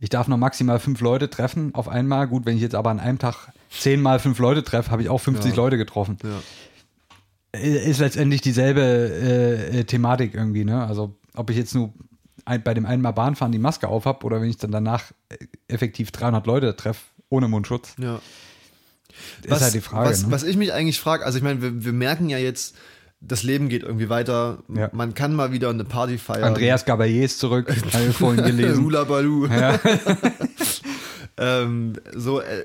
ich darf noch maximal fünf Leute treffen auf einmal. Gut, wenn ich jetzt aber an einem Tag zehnmal fünf Leute treffe, habe ich auch 50 Ja. Leute getroffen. Ja. Ist letztendlich dieselbe äh, äh, Thematik irgendwie, ne? Also ob ich jetzt nur ein, bei dem einen Mal Bahnfahren die Maske auf habe oder wenn ich dann danach äh, effektiv 300 Leute treffe ohne Mundschutz, Ja. ist halt die Frage. Was, ne? was ich mich eigentlich frage, also ich meine, wir, wir merken ja jetzt, das Leben geht irgendwie weiter. Ja. Man kann mal wieder eine Party feiern. Andreas Gabalier ist zurück, <laughs> habe ich vorhin gelesen. Hula Baloo. ja. <laughs> Ähm, so, äh,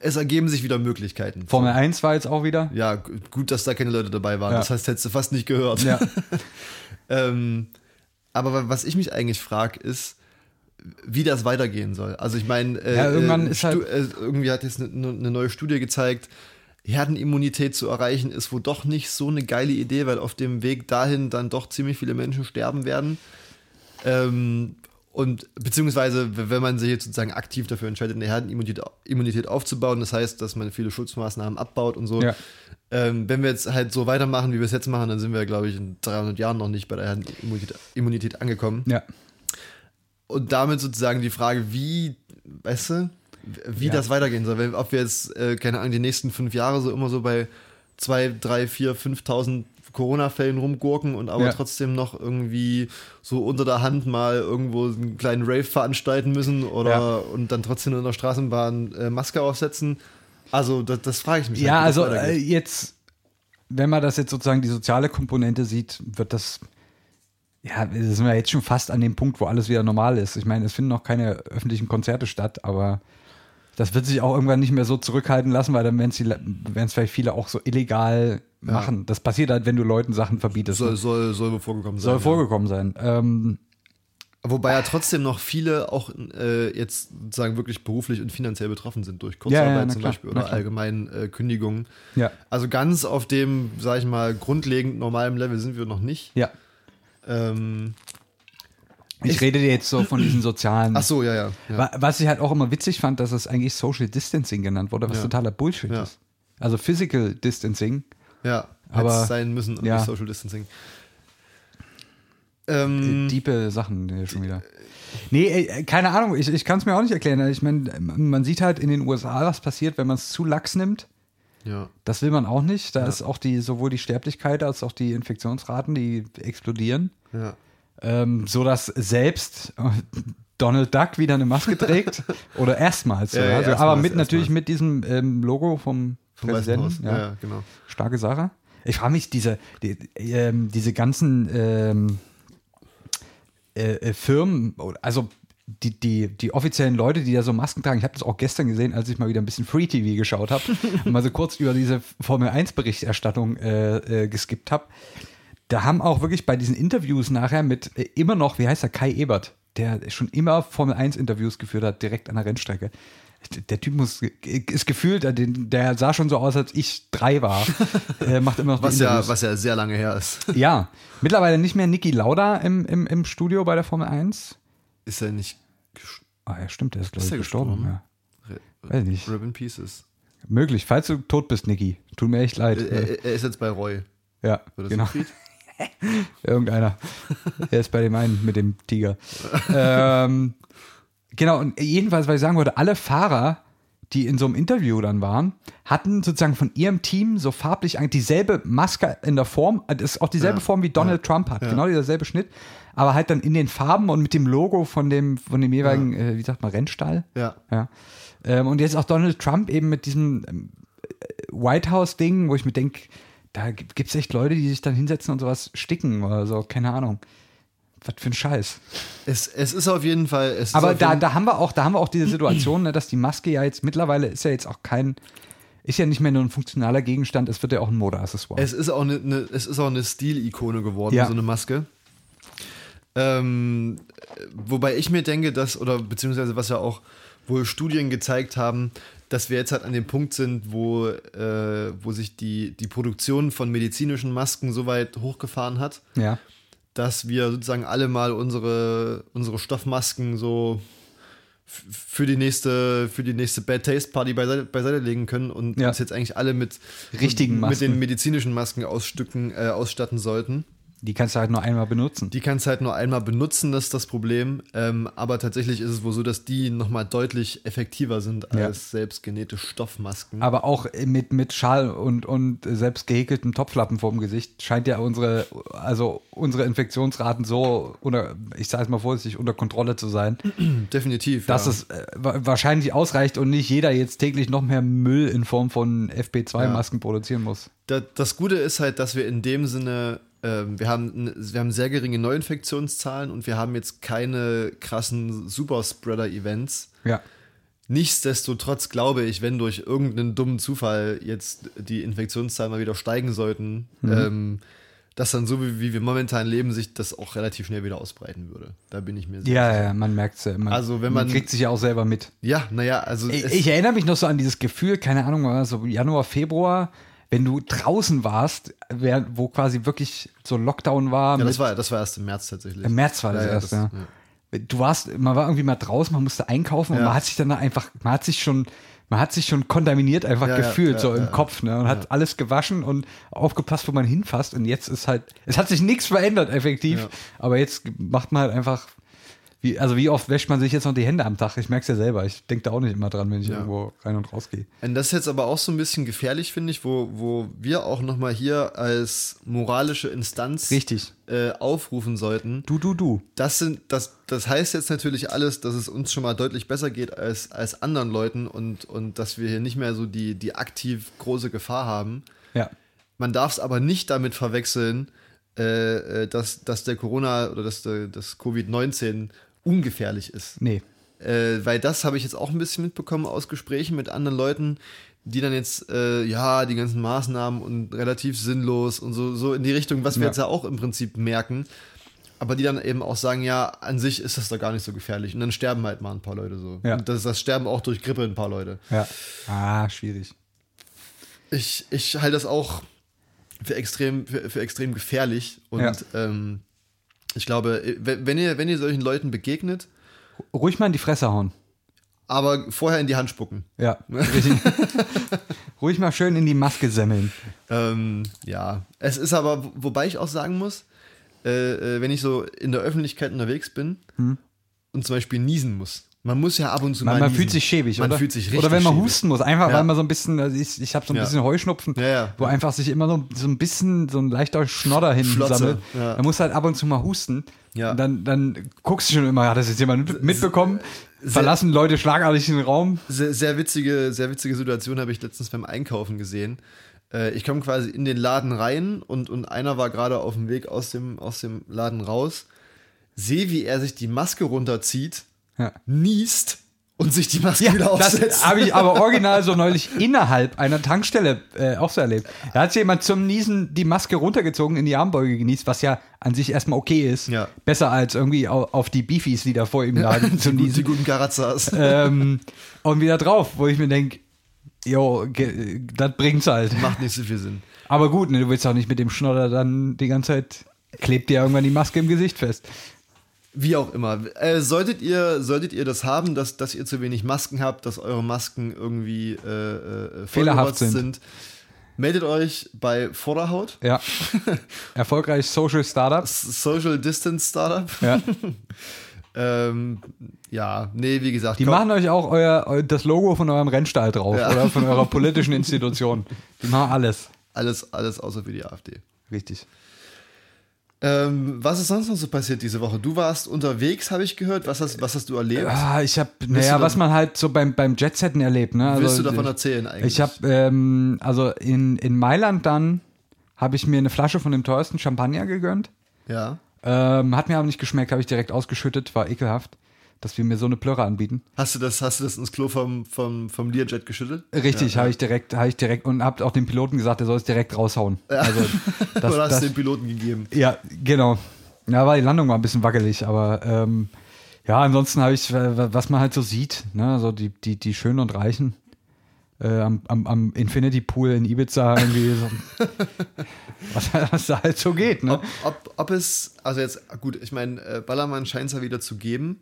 es ergeben sich wieder Möglichkeiten. Formel 1 war jetzt auch wieder. Ja, gu- gut, dass da keine Leute dabei waren. Ja. Das heißt, hättest du fast nicht gehört. Ja. <laughs> ähm, aber wa- was ich mich eigentlich frage, ist, wie das weitergehen soll. Also ich meine, äh, Ja, irgendwann äh, ist halt- äh, irgendwie hat jetzt eine, eine neue Studie gezeigt, Herdenimmunität zu erreichen, ist wohl doch nicht so eine geile Idee, weil auf dem Weg dahin dann doch ziemlich viele Menschen sterben werden. Ähm, und beziehungsweise, wenn man sich jetzt sozusagen aktiv dafür entscheidet, eine Herdenimmunität Immunität aufzubauen, das heißt, dass man viele Schutzmaßnahmen abbaut und so. Ja. Ähm, wenn wir jetzt halt so weitermachen, wie wir es jetzt machen, dann sind wir, glaube ich, in 300 Jahren noch nicht bei der Herdenimmunität Immunität angekommen. ja. Und damit sozusagen die Frage, wie, weißt du, wie Ja. das weitergehen soll. Ob wir jetzt, äh, keine Ahnung, die nächsten fünf Jahre so immer so bei zwei, drei, vier, 5.000 Corona-Fällen rumgurken und aber Ja. trotzdem noch irgendwie so unter der Hand mal irgendwo einen kleinen Rave veranstalten müssen oder Ja. und dann trotzdem in der Straßenbahn äh, Maske aufsetzen. Also das, das frage ich mich. Ja, halt, das also äh, jetzt, wenn man das jetzt sozusagen die soziale Komponente sieht, wird das, ja, wir sind wir jetzt schon fast an dem Punkt, wo alles wieder normal ist. Ich meine, es finden noch keine öffentlichen Konzerte statt, aber das wird sich auch irgendwann nicht mehr so zurückhalten lassen, weil dann werden es vielleicht viele auch so illegal machen. Das passiert halt, wenn du Leuten Sachen verbietest. soll, ne? soll, soll vorgekommen sein. Soll ja. vorgekommen sein. Ähm, Wobei ja trotzdem noch viele auch äh, jetzt sozusagen wirklich beruflich und finanziell betroffen sind durch Ja, Kurzarbeit ja, na zum klar, Beispiel oder klar. allgemein äh, Kündigungen. ja, Also ganz auf dem, sag ich mal, grundlegend normalem Level sind wir noch nicht. ja. Ähm, Ich, Ich- rede dir jetzt so von diesen sozialen. ach so, ja, ja. ja. Wa- Was ich halt auch immer witzig fand, dass es eigentlich Social Distancing genannt wurde, was Ja. totaler Bullshit Ja. ist. Also Physical Distancing. ja, aber- aber sein müssen und nicht Social Distancing. Ähm, Diepe Sachen hier schon wieder. Nee, ey, keine Ahnung, ich, ich kann es mir auch nicht erklären. Ich meine, man sieht halt in den USA, was passiert, wenn man es zu lax nimmt. ja. Das will man auch nicht. Da ist auch die, sowohl die Sterblichkeit als auch die Infektionsraten, die explodieren. Ja. Ähm, so dass selbst äh, Donald Duck wieder eine Maske <laughs> trägt. Oder erstmals. Ja, ja, also, erstmals, aber mit natürlich erstmals. mit diesem ähm, Logo vom, Vom Präsidenten. Ja. ja, genau. Starke Sache. Ich frage mich, diese, die, ähm, diese ganzen ähm, äh, äh, Firmen, also die, die, die offiziellen Leute, die da so Masken tragen, ich habe das auch gestern gesehen, als ich mal wieder ein bisschen Free TV geschaut habe <laughs> und mal so kurz über diese Formel 1 Berichterstattung äh, äh, geskippt habe. Da haben auch wirklich bei diesen Interviews nachher mit äh, immer noch, wie heißt er, Kai Ebert, der schon immer Formel 1 Interviews geführt hat, direkt an der Rennstrecke. Der Typ muss, ist gefühlt, der, der sah schon so aus, als ich drei war. Er <laughs> macht immer noch Was ja, was ja sehr lange her ist. <laughs> Ja, mittlerweile nicht mehr Niki Lauda im, im, im Studio bei der Formel 1. Ist er nicht ges- Ah ja, stimmt, der ist, glaube Ist ich, er gestorben. gestorben? Ja. Re- Weiß nicht. Rip in Pieces. Möglich, falls du tot bist, Niki. Tut mir echt leid. Er, er, er ist jetzt bei Roy. ja, genau. Siegfried? <laughs> <laughs> Irgendeiner. er ist bei dem einen mit dem Tiger. ähm, genau, und jedenfalls, was ich sagen wollte, alle Fahrer, die in so einem Interview dann waren, hatten sozusagen von ihrem Team so farblich eigentlich dieselbe Maske in der Form, das ist auch dieselbe Ja, Form wie Donald Trump hat, ja. genau dieser selbe Schnitt, aber halt dann in den Farben und mit dem Logo von dem, von dem jeweiligen, äh, wie sagt man, Rennstall. Ja. Ja. Ähm, und jetzt auch Donald Trump eben mit diesem äh, White House-Ding, wo ich mir denke, da gibt es echt Leute, die sich dann hinsetzen und sowas sticken oder so, keine Ahnung. Was für ein Scheiß. Es, es ist auf jeden Fall. Aber da, da haben wir auch, da haben wir auch diese Situation, ne, dass die Maske ja jetzt mittlerweile ist ja jetzt auch kein, ist ja nicht mehr nur ein funktionaler Gegenstand, es wird ja auch ein Modeaccessoire. Es ist auch eine, eine, es ist auch eine Stilikone geworden, Ja. so eine Maske. Ähm, wobei ich mir denke, dass, oder beziehungsweise was ja auch wohl Studien gezeigt haben, dass wir jetzt halt an dem Punkt sind, wo, äh, wo sich die, die Produktion von medizinischen Masken so weit hochgefahren hat, ja. dass wir sozusagen alle mal unsere, unsere Stoffmasken so für die nächste, für die nächste Bad Taste Party beiseite, beiseite legen können und Ja. uns jetzt eigentlich alle mit Richtigen mit den medizinischen Masken ausstücken, äh, ausstatten sollten. Die kannst du halt nur einmal benutzen. Die kannst du halt nur einmal benutzen, das ist das Problem. Ähm, aber tatsächlich ist es wohl so, dass die nochmal deutlich effektiver sind als Ja. selbst genähte Stoffmasken. Aber auch mit, mit Schal und, und selbst gehäkeltem Topflappen vorm Gesicht scheint ja unsere, also unsere Infektionsraten so, unter, ich sage es mal vorsichtig, unter Kontrolle zu sein, <clears throat> Definitiv. dass ja. es äh, wa- wahrscheinlich ausreicht und nicht jeder jetzt täglich noch mehr Müll in Form von FP2-Masken produzieren muss. Da, das Gute ist halt, dass wir in dem Sinne, ähm, wir, haben, wir haben sehr geringe Neuinfektionszahlen und wir haben jetzt keine krassen Superspreader-Events. Ja. Nichtsdestotrotz glaube ich, wenn durch irgendeinen dummen Zufall jetzt die Infektionszahlen mal wieder steigen sollten, Mhm. ähm, dass dann so wie, wie wir momentan leben, sich das auch relativ schnell wieder ausbreiten würde. Da bin ich mir sicher. Ja, ja, man merkt es ja. Man, Also, wenn man- kriegt sich ja auch selber mit. Ja, naja, also Ich, ich erinnere mich noch so an dieses Gefühl, keine Ahnung, so Januar, Februar, wenn du draußen warst, wo quasi wirklich so Lockdown war. ja, das war, das war erst im März tatsächlich. Im März war das Ja, ja, erst, das- ja. Du warst, man war irgendwie mal draußen, man musste einkaufen und man hat sich dann einfach, man hat sich schon, man hat sich schon kontaminiert einfach gefühlt, so im Kopf, ne? Und hat alles gewaschen und aufgepasst, wo man hinfasst. Und jetzt ist halt, es hat sich nichts verändert, effektiv. Aber jetzt macht man halt einfach, wie, also wie oft wäscht man sich jetzt noch die Hände am Tag? Ich merke es ja selber. Ich denke da auch nicht immer dran, wenn ich Ja. irgendwo rein und raus gehe. Und das ist jetzt aber auch so ein bisschen gefährlich, finde ich, wo, wo wir auch nochmal hier als moralische Instanz Richtig. äh, aufrufen sollten. Du, du, du. Das, sind, das, das heißt jetzt natürlich alles, dass es uns schon mal deutlich besser geht als, als anderen Leuten und, und dass wir hier nicht mehr so die, die aktiv große Gefahr haben. Ja. Man darf es aber nicht damit verwechseln, äh, äh, dass, dass der Corona oder dass der, das Covid-19 ungefährlich ist. Nee. Äh, weil das habe ich jetzt auch ein bisschen mitbekommen aus Gesprächen mit anderen Leuten, die dann jetzt, äh, ja, die ganzen Maßnahmen und relativ sinnlos und so, so in die Richtung, was wir Ja. jetzt ja auch im Prinzip merken. Aber die dann eben auch sagen, ja, an sich ist das da gar nicht so gefährlich. Und dann sterben halt mal ein paar Leute so. Ja. Und das, das sterben auch durch Grippe ein paar Leute. Ja. Ah, schwierig. Ich, ich halte das auch für extrem, für, für extrem gefährlich. Und Ja. ähm, ich glaube, wenn wenn ihr, wenn ihr solchen Leuten begegnet, Ruhig mal in die Fresse hauen. aber vorher in die Hand spucken. Ja. <laughs> Ruhig mal schön in die Maske semmeln. Ähm, ja, es ist aber, wo- wobei ich auch sagen muss, äh, äh, wenn ich so in der Öffentlichkeit unterwegs bin und zum Beispiel niesen muss. Man muss ja ab und zu. Man, mal man niesen. fühlt sich schäbig, man oder? fühlt sich richtig Oder wenn man schäbig. husten muss, einfach Ja. weil man so ein bisschen, also ich, ich habe so ein Ja. bisschen Heuschnupfen, Ja, wo einfach sich immer so, so ein bisschen so ein leichter Schnodder hin Flotze, sammelt. Man muss halt ab und zu mal husten. Ja. Und dann, dann guckst du schon immer, hat das jetzt jemand mit- mitbekommen? Verlassen Leute schlagartig den Raum? Sehr, sehr witzige, sehr witzige Situation habe ich letztens beim Einkaufen gesehen. Äh, ich komme quasi in den Laden rein und, und einer war gerade auf dem Weg aus dem, aus dem Laden raus. Sehe, wie er sich die Maske runterzieht, Ja. niest und sich die Maske wieder das aufsetzt. habe ich aber <laughs> original so neulich innerhalb einer Tankstelle äh, auch so erlebt. Da hat sich jemand zum Niesen die Maske runtergezogen, in die Armbeuge genießt, was ja an sich erstmal okay ist. Ja. Besser als irgendwie au- auf die Beefies, die da vor ihm lagen, zum die, die Niesen. guten Karazas. ähm, und wieder drauf, wo ich mir denke, jo, das bringt's halt. Macht nicht so viel Sinn. Aber gut, ne, du willst auch nicht mit dem Schnodder dann die ganze Zeit, klebt dir irgendwann die Maske im Gesicht fest. Wie auch immer. Äh, solltet, ihr, solltet ihr das haben, dass, dass ihr zu wenig Masken habt, dass eure Masken irgendwie äh, äh, Fehlerhaft vollgerotzt sind. meldet euch bei Vorderhaut, Ja. <laughs> Erfolgreich Social Startups. Social Distance Startup. Ja. <laughs> Ähm, ja, nee, wie gesagt. Die komm- machen euch auch euer, eu- das Logo von eurem Rennstall drauf Ja. oder von eurer politischen <laughs> Institution. Die machen alles. alles, alles außer für die AfD. Richtig. Ähm, was ist sonst noch so passiert diese Woche? Du warst unterwegs, habe ich gehört. Was hast, was hast du erlebt? Ah, ich habe, naja, was man halt so beim, beim Jetsetten erlebt. Ne? Also, Willst du davon erzählen eigentlich? Ich habe, ähm, also in, in Mailand dann, habe ich mir eine Flasche von dem teuersten Champagner gegönnt. Ja. Ähm, hat mir aber nicht geschmeckt, habe ich direkt ausgeschüttet, war ekelhaft, dass wir mir so eine Plörre anbieten. Hast du das, hast du das ins Klo vom, vom, vom Learjet geschüttelt? Richtig, Ja, habe ich direkt, habe ich direkt und habe auch dem Piloten gesagt, er soll es direkt raushauen. Also, <laughs> das, Oder hast das, du den Piloten gegeben? ja, genau. Ja, war die Landung war ein bisschen wackelig, aber ähm, ja, ansonsten habe ich, was man halt so sieht, ne, so die, die, die Schönen und Reichen äh, am, am, am Infinity Pool in Ibiza irgendwie so, <laughs> was, was da halt so geht, ne? Ob, ob, ob es, also jetzt, gut, ich meine, äh, Ballermann scheint es ja wieder zu geben.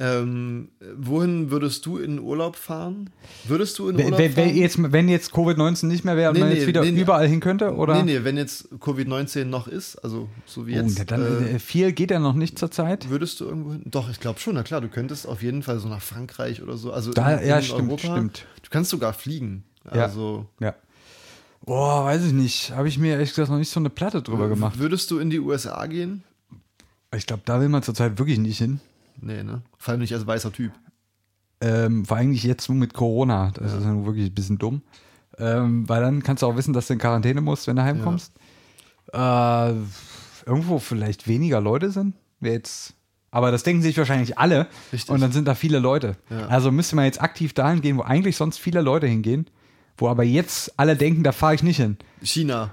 Ähm, wohin würdest du in Urlaub fahren? Würdest du in Urlaub wenn, fahren? wenn jetzt, wenn jetzt Covid-19 nicht mehr wäre und Nee, man nee, jetzt wieder nee, überall hin könnte, oder? Nee, nee, wenn jetzt Covid-19 noch ist, also so wie Oh, jetzt. dann, äh, äh, viel geht ja noch nicht zur Zeit. Würdest du irgendwo hin? Doch, ich glaube schon, na klar, du könntest auf jeden Fall so nach Frankreich oder so. Also Da- in, ja, in stimmt, Europa. stimmt. Du kannst sogar fliegen. Ja. Also Ja. Boah, weiß ich nicht. Habe ich mir ehrlich gesagt noch nicht so eine Platte drüber gemacht. würdest du in die USA gehen? Ich glaube, da will man zurzeit wirklich nicht hin. Nee, ne? Vor allem nicht als weißer Typ. Ähm, vor allem nicht jetzt nur mit Corona. Das ist ja wirklich ein bisschen dumm. Ähm, weil dann kannst du auch wissen, dass du in Quarantäne musst, wenn du heimkommst. Äh, irgendwo vielleicht weniger Leute sind. Jetzt. Aber das denken sich wahrscheinlich alle. Richtig. Und dann sind da viele Leute. Ja. Also müsste man jetzt aktiv dahin gehen, wo eigentlich sonst viele Leute hingehen. Wo aber jetzt alle denken, da fahre ich nicht hin. China.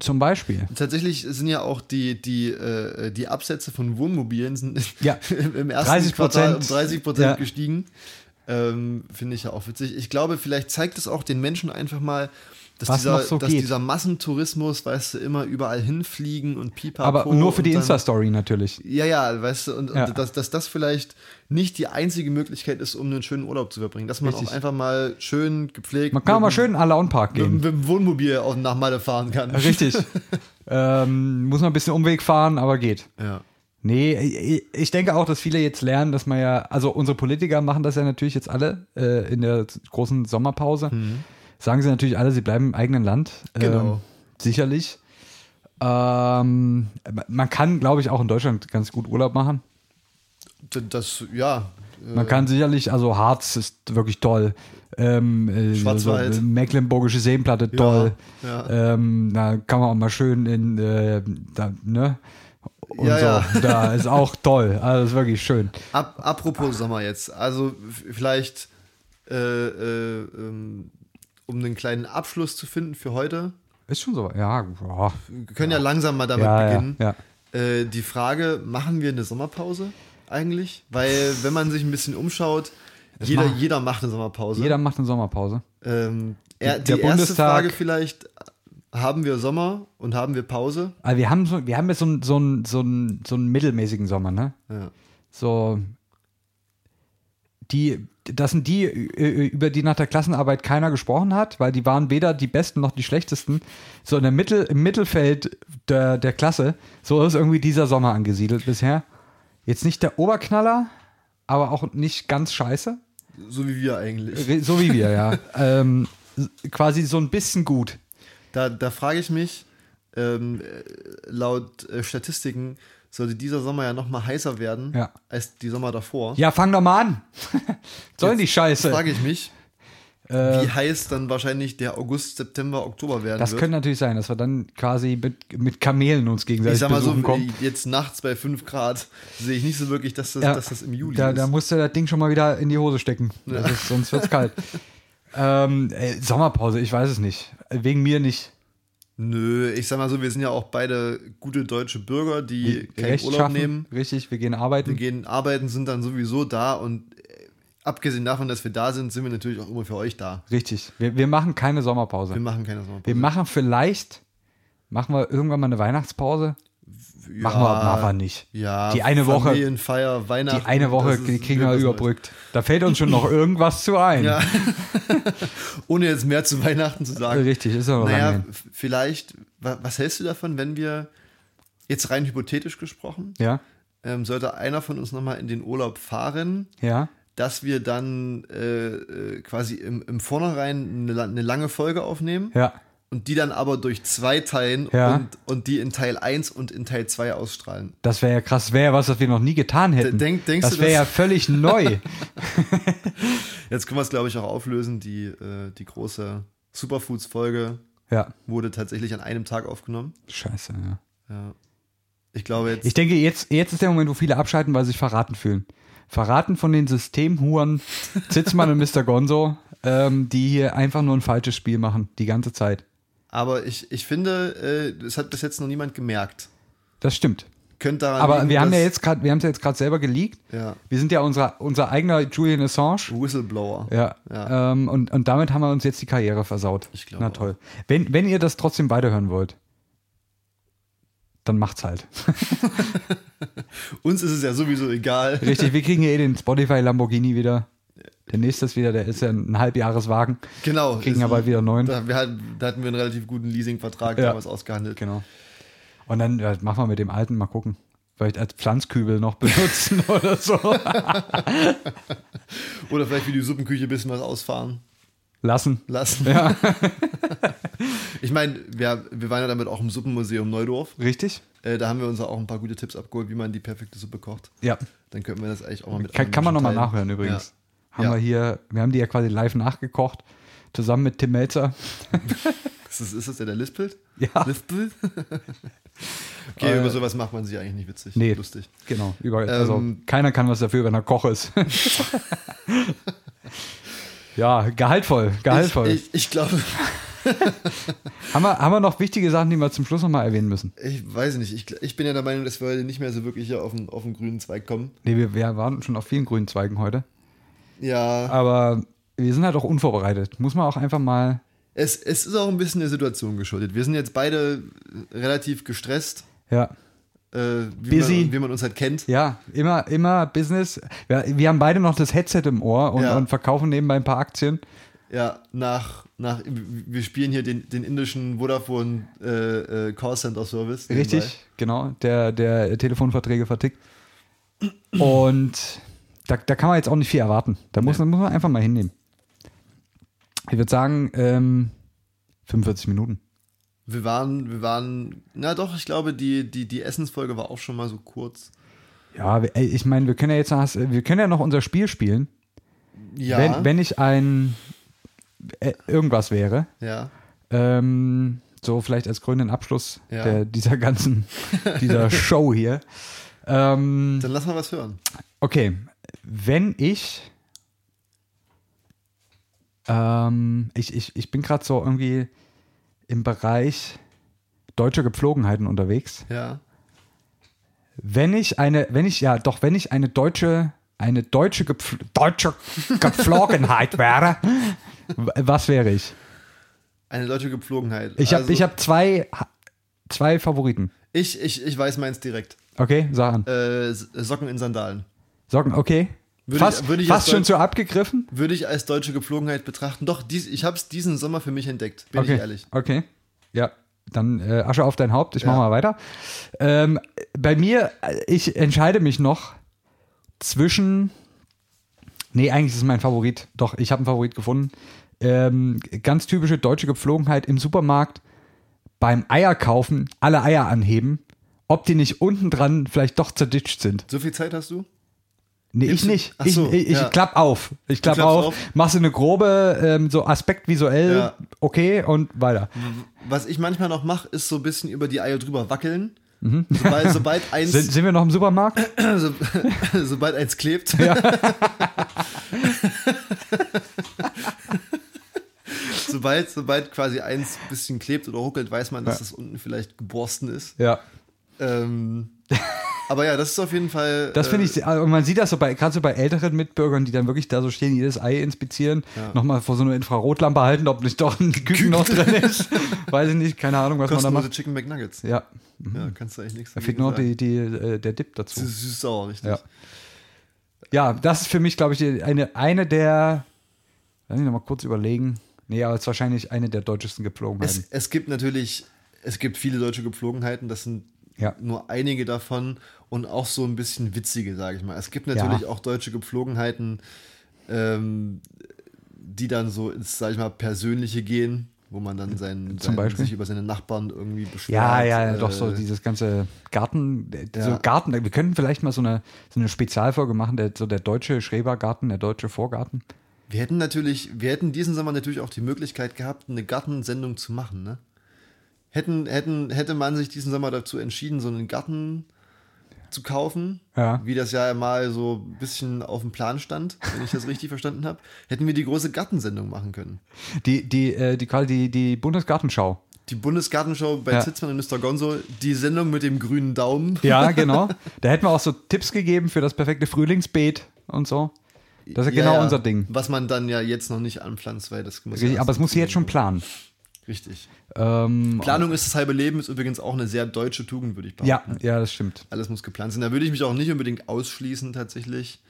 Zum Beispiel. Tatsächlich sind ja auch die, die, äh, die Absätze von Wohnmobilen sind Ja. <laughs> im ersten 30%, Quartal um 30 Prozent ja. gestiegen. Ähm, Finde ich ja auch witzig. Ich glaube, vielleicht zeigt es auch den Menschen einfach mal, dass, Was dieser, noch so dass geht. dieser Massentourismus, weißt du, immer überall hinfliegen und pipapo. Aber nur für die Insta-Story natürlich. Ja, ja, weißt du, und, Ja. und dass, dass das vielleicht nicht die einzige Möglichkeit ist, um einen schönen Urlaub zu verbringen. Dass man Richtig. auch einfach mal schön gepflegt Man kann mal mit, schön in den Alaun-Park mit, gehen. mit dem Wohnmobil auch nach Malle fahren kann. Richtig. <laughs> ähm, muss man ein bisschen Umweg fahren, aber geht. Ja. Nee, ich- denke auch, dass viele jetzt lernen, dass man ja, also unsere Politiker machen das ja natürlich jetzt alle äh, in der großen Sommerpause. Sagen sie natürlich alle, sie bleiben im eigenen Land. Genau. Ähm, sicherlich. Ähm, man kann, glaube ich, auch in Deutschland ganz gut Urlaub machen. Das, ja. äh, Man kann sicherlich, also Harz ist wirklich toll. Ähm, äh, Schwarzwald. so Mecklenburgische Seenplatte toll. ja. Ähm, da kann man auch mal schön in, äh, da, ne? Und Ja, so. ja. Da ist auch <laughs> toll. Also ist wirklich schön. Ab, apropos Sommer jetzt. Also vielleicht, äh, äh, ähm, um einen kleinen Abschluss zu finden für heute. Ist schon so. Ja, ja. Wir können ja, langsam mal damit ja, ja, beginnen. ja. Äh, die Frage, machen wir eine Sommerpause eigentlich? Weil wenn man sich ein bisschen umschaut, jeder, macht- jeder macht eine Sommerpause. Jeder macht eine Sommerpause. ähm, er, Der die erste Bundestag- Frage vielleicht, haben wir Sommer und haben wir Pause? Also wir haben so, wir haben jetzt so, einen- so, einen- so, so einen mittelmäßigen Sommer, ne? Ja. So, die, das sind die, äh, über die nach der Klassenarbeit keiner gesprochen hat, weil die waren weder die Besten noch die Schlechtesten. So in der Mittel, im Mittelfeld der, der Klasse, so ist irgendwie dieser Sommer angesiedelt bisher. Jetzt nicht der Oberknaller, aber auch nicht ganz scheiße. So wie wir eigentlich. So wie wir, ja. <laughs> ähm, quasi so ein bisschen gut. Da, da frage ich mich, ähm, äh, laut äh, Statistiken sollte dieser Sommer ja noch mal heißer werden Ja. als die Sommer davor. Ja, fang doch mal an. <laughs> Sollen die Scheiße. frage ich mich, Äh, wie heiß dann wahrscheinlich der August, September, Oktober werden das wird. könnte natürlich sein, dass wir dann quasi mit, mit Kamelen uns gegenseitig ich sag mal so, kommen. jetzt nachts bei 5 Grad sehe ich nicht so wirklich, dass das, Ja, dass das im Juli da, ist. da musst du das Ding schon mal wieder in die Hose stecken. Das ist, sonst wird's kalt. <laughs> ähm, ey, Sommerpause, ich weiß es nicht. Wegen mir nicht. Nö, ich sag mal so, wir sind ja auch beide gute deutsche Bürger, die keinen Urlaub schaffen, nehmen. Richtig, wir gehen Wir arbeiten. gehen arbeiten, sind dann sowieso da und äh, abgesehen davon, dass wir da sind, sind wir natürlich auch immer für euch da. Richtig. Wir, wir machen keine Wir Sommerpause. machen keine Sommerpause. Wir machen vielleicht, machen wir irgendwann mal eine Weihnachtspause. Machen wir machen wir nicht. Ja, Die eine Woche- Familienfeier, Weihnachten. Die eine Woche kriegen wir überbrückt. Da fällt uns schon noch <laughs> irgendwas zu ein. Ja. <laughs> Ohne jetzt mehr zu Weihnachten zu sagen. Richtig, ist ja lange Naja, vielleicht, wa- was hältst du davon, wenn wir, jetzt rein hypothetisch gesprochen, Ja, ähm, sollte einer von uns nochmal in den Urlaub fahren, ja. dass wir dann äh, äh, quasi im, im Vornherein eine, eine lange Folge aufnehmen Ja. Und die dann aber durch zwei teilen Ja. und, und die in Teil 1 und in Teil 2 ausstrahlen. Das wäre ja krass. Wäre ja was, was wir noch nie getan hätten. Denk- denkst das wäre ja völlig neu. <laughs> <laughs> Jetzt können wir es, glaube ich, auch auflösen. Die, äh, die große Superfoods-Folge ja. wurde tatsächlich an einem Tag aufgenommen. Scheiße, ja. Ja. Ich glaube jetzt. Ich denke, jetzt, jetzt ist der Moment, wo viele abschalten, weil sie sich verraten fühlen. Verraten von den Systemhuren <laughs> Zitzmann und Mr. Gonzo, ähm, die hier einfach nur ein falsches Spiel machen, die ganze Zeit. Aber ich, ich finde, äh, das hat bis jetzt noch niemand gemerkt. Das stimmt. Könnte daran Aber liegen, wir haben ja jetzt gerade, wir haben es ja jetzt gerade selber geleakt. Ja. Wir sind ja unser, unser eigener Julian Assange. Whistleblower. Ja. Ja. Ähm, und, und damit haben wir uns jetzt die Karriere versaut. Ich glaube Na toll. Wenn, wenn ihr das trotzdem weiterhören wollt, dann macht's halt. <laughs> Uns ist es ja sowieso egal. Richtig, wir kriegen ja eh den Spotify Lamborghini wieder. Der nächste ist wieder, der ist ja ein Halbjahreswagen. Genau. Kriegen aber wieder neuen. Da, hatten, da hatten wir einen relativ guten Leasingvertrag Ja. damals ausgehandelt. Genau. Und dann ja, machen wir mit dem alten mal gucken. Vielleicht als Pflanzkübel noch <laughs> benutzen oder so. <laughs> Oder vielleicht wie die Suppenküche ein bisschen was ausfahren Lassen. lassen. Ja, <laughs> Ich meine, wir, wir waren ja damit auch im Suppenmuseum Neudorf. richtig? Äh, da haben wir uns auch ein paar gute Tipps abgeholt, wie man die perfekte Suppe kocht. Ja. Dann könnten wir das eigentlich auch mal mit Kann, kann man nochmal nachhören übrigens. Ja. Haben Ja. wir hier, wir haben die ja quasi live nachgekocht. Zusammen mit Tim Melzer. <laughs> Ist das, ist das der, der lispelt? Ja. Lispelt? <laughs> okay, Äh, über sowas macht man sich eigentlich nicht witzig. Nee. Lustig. Genau. Über, also Ähm, keiner kann was dafür, wenn er Koch ist. <laughs> ja, gehaltvoll, gehaltvoll. Ich, ich, ich glaube, haben, wir, haben wir noch wichtige Sachen, die wir zum Schluss nochmal erwähnen müssen? ich weiß nicht. Ich, ich bin ja der Meinung, dass wir heute nicht mehr so wirklich hier auf den, auf den grünen Zweig kommen. Nee, wir, wir waren schon auf vielen grünen Zweigen heute. Ja, Aber wir sind halt auch unvorbereitet. Muss man auch einfach mal. es, es ist auch ein bisschen der Situation geschuldet. Wir sind jetzt beide relativ gestresst, Ja, äh, wie, Busy. Man, wie man uns halt kennt. ja immer, immer Business. Wir, wir haben beide noch das Headset im Ohr und, Ja. und verkaufen nebenbei ein paar Aktien. Ja, nach, nach wir spielen hier den, den indischen Vodafone äh, äh, Callcenter Service. nebenbei. Richtig, genau. Der, der Telefonverträge vertickt. Und da, da kann man jetzt auch nicht viel erwarten. Da muss, muss man einfach mal hinnehmen. Ich würde sagen, ähm, 45 Minuten. Wir waren, wir waren, na doch, ich glaube, die, die, die Essensfolge war auch schon mal so kurz. Ja, ich meine, wir können ja jetzt noch, wir können ja noch unser Spiel spielen. Ja. Wenn, wenn ich ein äh, irgendwas wäre, ja. ähm, so vielleicht als krönenden Abschluss Ja. der, dieser ganzen, dieser <laughs> Show hier. Ähm, Dann lass mal was hören. Okay, wenn ich, ähm, ich, ich, ich bin gerade so irgendwie im Bereich deutsche Gepflogenheiten unterwegs. Ja. Wenn ich eine, wenn ich, ja doch, wenn ich eine deutsche, eine deutsche, Gepfl deutsche Gepflogenheit <laughs> wäre, was wäre ich? Eine deutsche Gepflogenheit. Ich habe Also, ich hab zwei, zwei Favoriten. ich, ich, ich weiß meins direkt. Okay, sag an. Äh, Socken in Sandalen. Socken, okay. Würde fast ich- würde ich fast schon Deut- so abgegriffen? Würde ich als deutsche Gepflogenheit betrachten. Doch, dies, ich habe es diesen Sommer für mich entdeckt. Bin okay. ich ehrlich. Okay. Ja, dann äh, Asche auf dein Haupt. Ich Ja. mache mal weiter. Ähm, bei mir, äh, ich entscheide mich noch zwischen. Nee, eigentlich ist es mein Favorit. Doch, ich habe einen Favorit gefunden. Ähm, ganz typische deutsche Gepflogenheit im Supermarkt. Beim Eierkaufen alle Eier anheben, ob die nicht unten dran vielleicht doch zerditscht sind. So viel Zeit hast du? Nee, ich du- nicht. Ach ich so, ich, ich ja. klapp auf. Ich klapp auf, auf? machst du eine grobe, ähm, so aspektvisuell, Ja. okay, und weiter. Was ich manchmal noch mache, ist so ein bisschen über die Eier drüber wackeln. Sobald, sobald, <laughs> eins, Sind, sind wir noch im Supermarkt? <clears throat> so, <laughs> sobald eins klebt. <laughs> sobald, sobald quasi eins ein bisschen klebt oder ruckelt, weiß man, dass Ja. das unten vielleicht geborsten ist. Ja. Ähm, aber ja, das ist auf jeden Fall. Das finde äh, ich, und man sieht das so bei, gerade so bei älteren Mitbürgern, die dann wirklich da so stehen, jedes Ei inspizieren, Ja. nochmal vor so einer Infrarotlampe halten, ob nicht doch ein Küken noch drin ist. <laughs> Weiß ich nicht, keine Ahnung, was man da Kostenlose macht. Chicken McNuggets. Ja, Ja, kannst du eigentlich nichts da fehlt nur die, die, äh, der Dip dazu. Süß, süß sauer, richtig. Ja. Ja, das ist für mich, glaube ich, die- eine, eine der, lass mich nochmal kurz überlegen. Nee, aber es ist wahrscheinlich eine der deutschesten Gepflogenheiten. Es, es gibt natürlich, es gibt viele deutsche Gepflogenheiten, das sind Ja. nur einige davon und auch so ein bisschen witzige, sage ich mal. Es gibt natürlich Ja. auch deutsche Gepflogenheiten, ähm, die dann so ins, sag ich mal, Persönliche gehen, wo man dann seinen, Zum seinen, sich über seine Nachbarn irgendwie beschwert. Ja, ja, ja, äh, doch so dieses ganze Garten, äh, so Ja. Garten, wir können vielleicht mal so eine, so eine Spezialfolge machen, der, so der deutsche Schrebergarten, der deutsche Vorgarten. Wir hätten natürlich, wir hätten diesen Sommer natürlich auch die Möglichkeit gehabt, eine Gartensendung zu machen, ne? Hätten, hätten, hätte man sich diesen Sommer dazu entschieden, so einen Garten zu kaufen, Ja. wie das ja mal so ein bisschen auf dem Plan stand, wenn ich das richtig <laughs> verstanden habe, hätten wir die große Gartensendung machen können. Die, die, äh, die, die, die Bundesgartenschau. Die Bundesgartenshow bei Ja. Zitzmann und Mr. Gonzo, die Sendung mit dem grünen Daumen. Ja, <laughs> genau. da hätten wir auch so Tipps gegeben für das perfekte Frühlingsbeet und so. Das ist ja genau unser Ding. Was man dann ja jetzt noch nicht anpflanzt, weil das muss Richtig, aber es muss jetzt schon planen. Richtig. Ähm, Planung ist das halbe Leben, ist übrigens auch eine sehr deutsche Tugend, würde ich ja, behaupten. ja, das stimmt. Alles muss geplant sein. Da würde ich mich auch nicht unbedingt ausschließen, tatsächlich.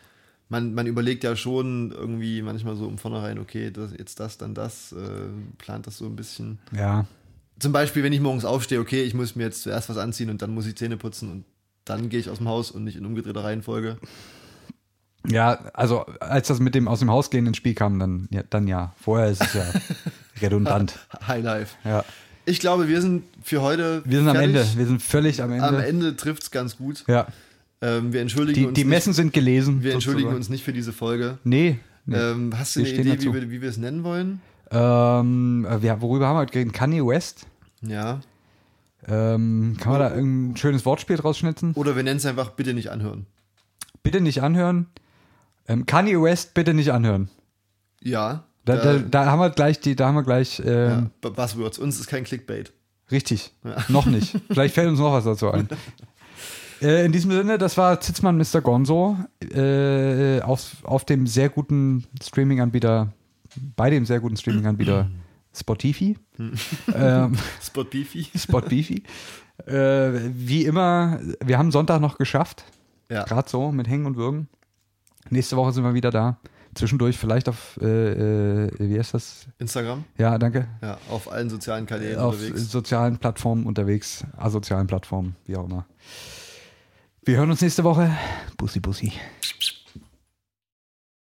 Man, man überlegt ja schon irgendwie manchmal so um vornherein, okay, das, jetzt das, dann das, äh, plant das so ein bisschen. Ja. Zum Beispiel, wenn ich morgens aufstehe, okay, ich muss mir jetzt zuerst was anziehen und dann muss ich Zähne putzen und dann gehe ich aus dem Haus und nicht in umgedrehter Reihenfolge. Ja, also als das mit dem aus dem Haus gehen ins Spiel kam, dann ja. Dann ja. Vorher ist es ja <laughs> redundant. Highlife. Ja. Ich glaube, wir sind für heute. Wir sind am. Ende. Wir sind völlig am Ende. Am Ende trifft es ganz gut. Ja. Ähm, wir entschuldigen Die, uns. die Messen nicht, sind gelesen. wir entschuldigen sozusagen. uns nicht für diese Folge. Nee. nee. Ähm, hast du Wir eine Idee, dazu. wie wir, wie wir es nennen wollen? Ähm, äh, ja, worüber haben wir heute geredet? Kanye West. Ja. Ähm, kann man da irgendein schönes Wortspiel draus schnitzen? Oder wir nennen es einfach bitte nicht anhören. Bitte nicht anhören. Ähm, Kanye West, bitte nicht anhören. Ja. Da, da- da, haben wir gleich die, da haben wir gleich, ähm, ja, Bu- Buzzwords. Uns ist kein Clickbait. richtig. <laughs> Noch nicht. Vielleicht fällt uns noch was dazu ein. <laughs> Äh, in diesem Sinne, das war Zitzmann Mr. Gonzo äh, auf, auf dem sehr guten Streaming-Anbieter, bei dem sehr guten Streaming-Anbieter <clears throat> Spotify. <laughs> ähm, Spot Beefy. Spot Beefy. Äh, wie immer, wir haben Sonntag noch geschafft. Ja. Gerade so, mit Hängen und Würgen. Nächste Woche sind wir wieder da. Zwischendurch vielleicht auf, äh, äh, wie heißt das? Instagram. Ja, danke. Ja, auf allen sozialen Kanälen auf unterwegs. sozialen Plattformen unterwegs, asozialen Plattformen, wie auch immer. Wir hören uns nächste Woche. Bussi, Bussi.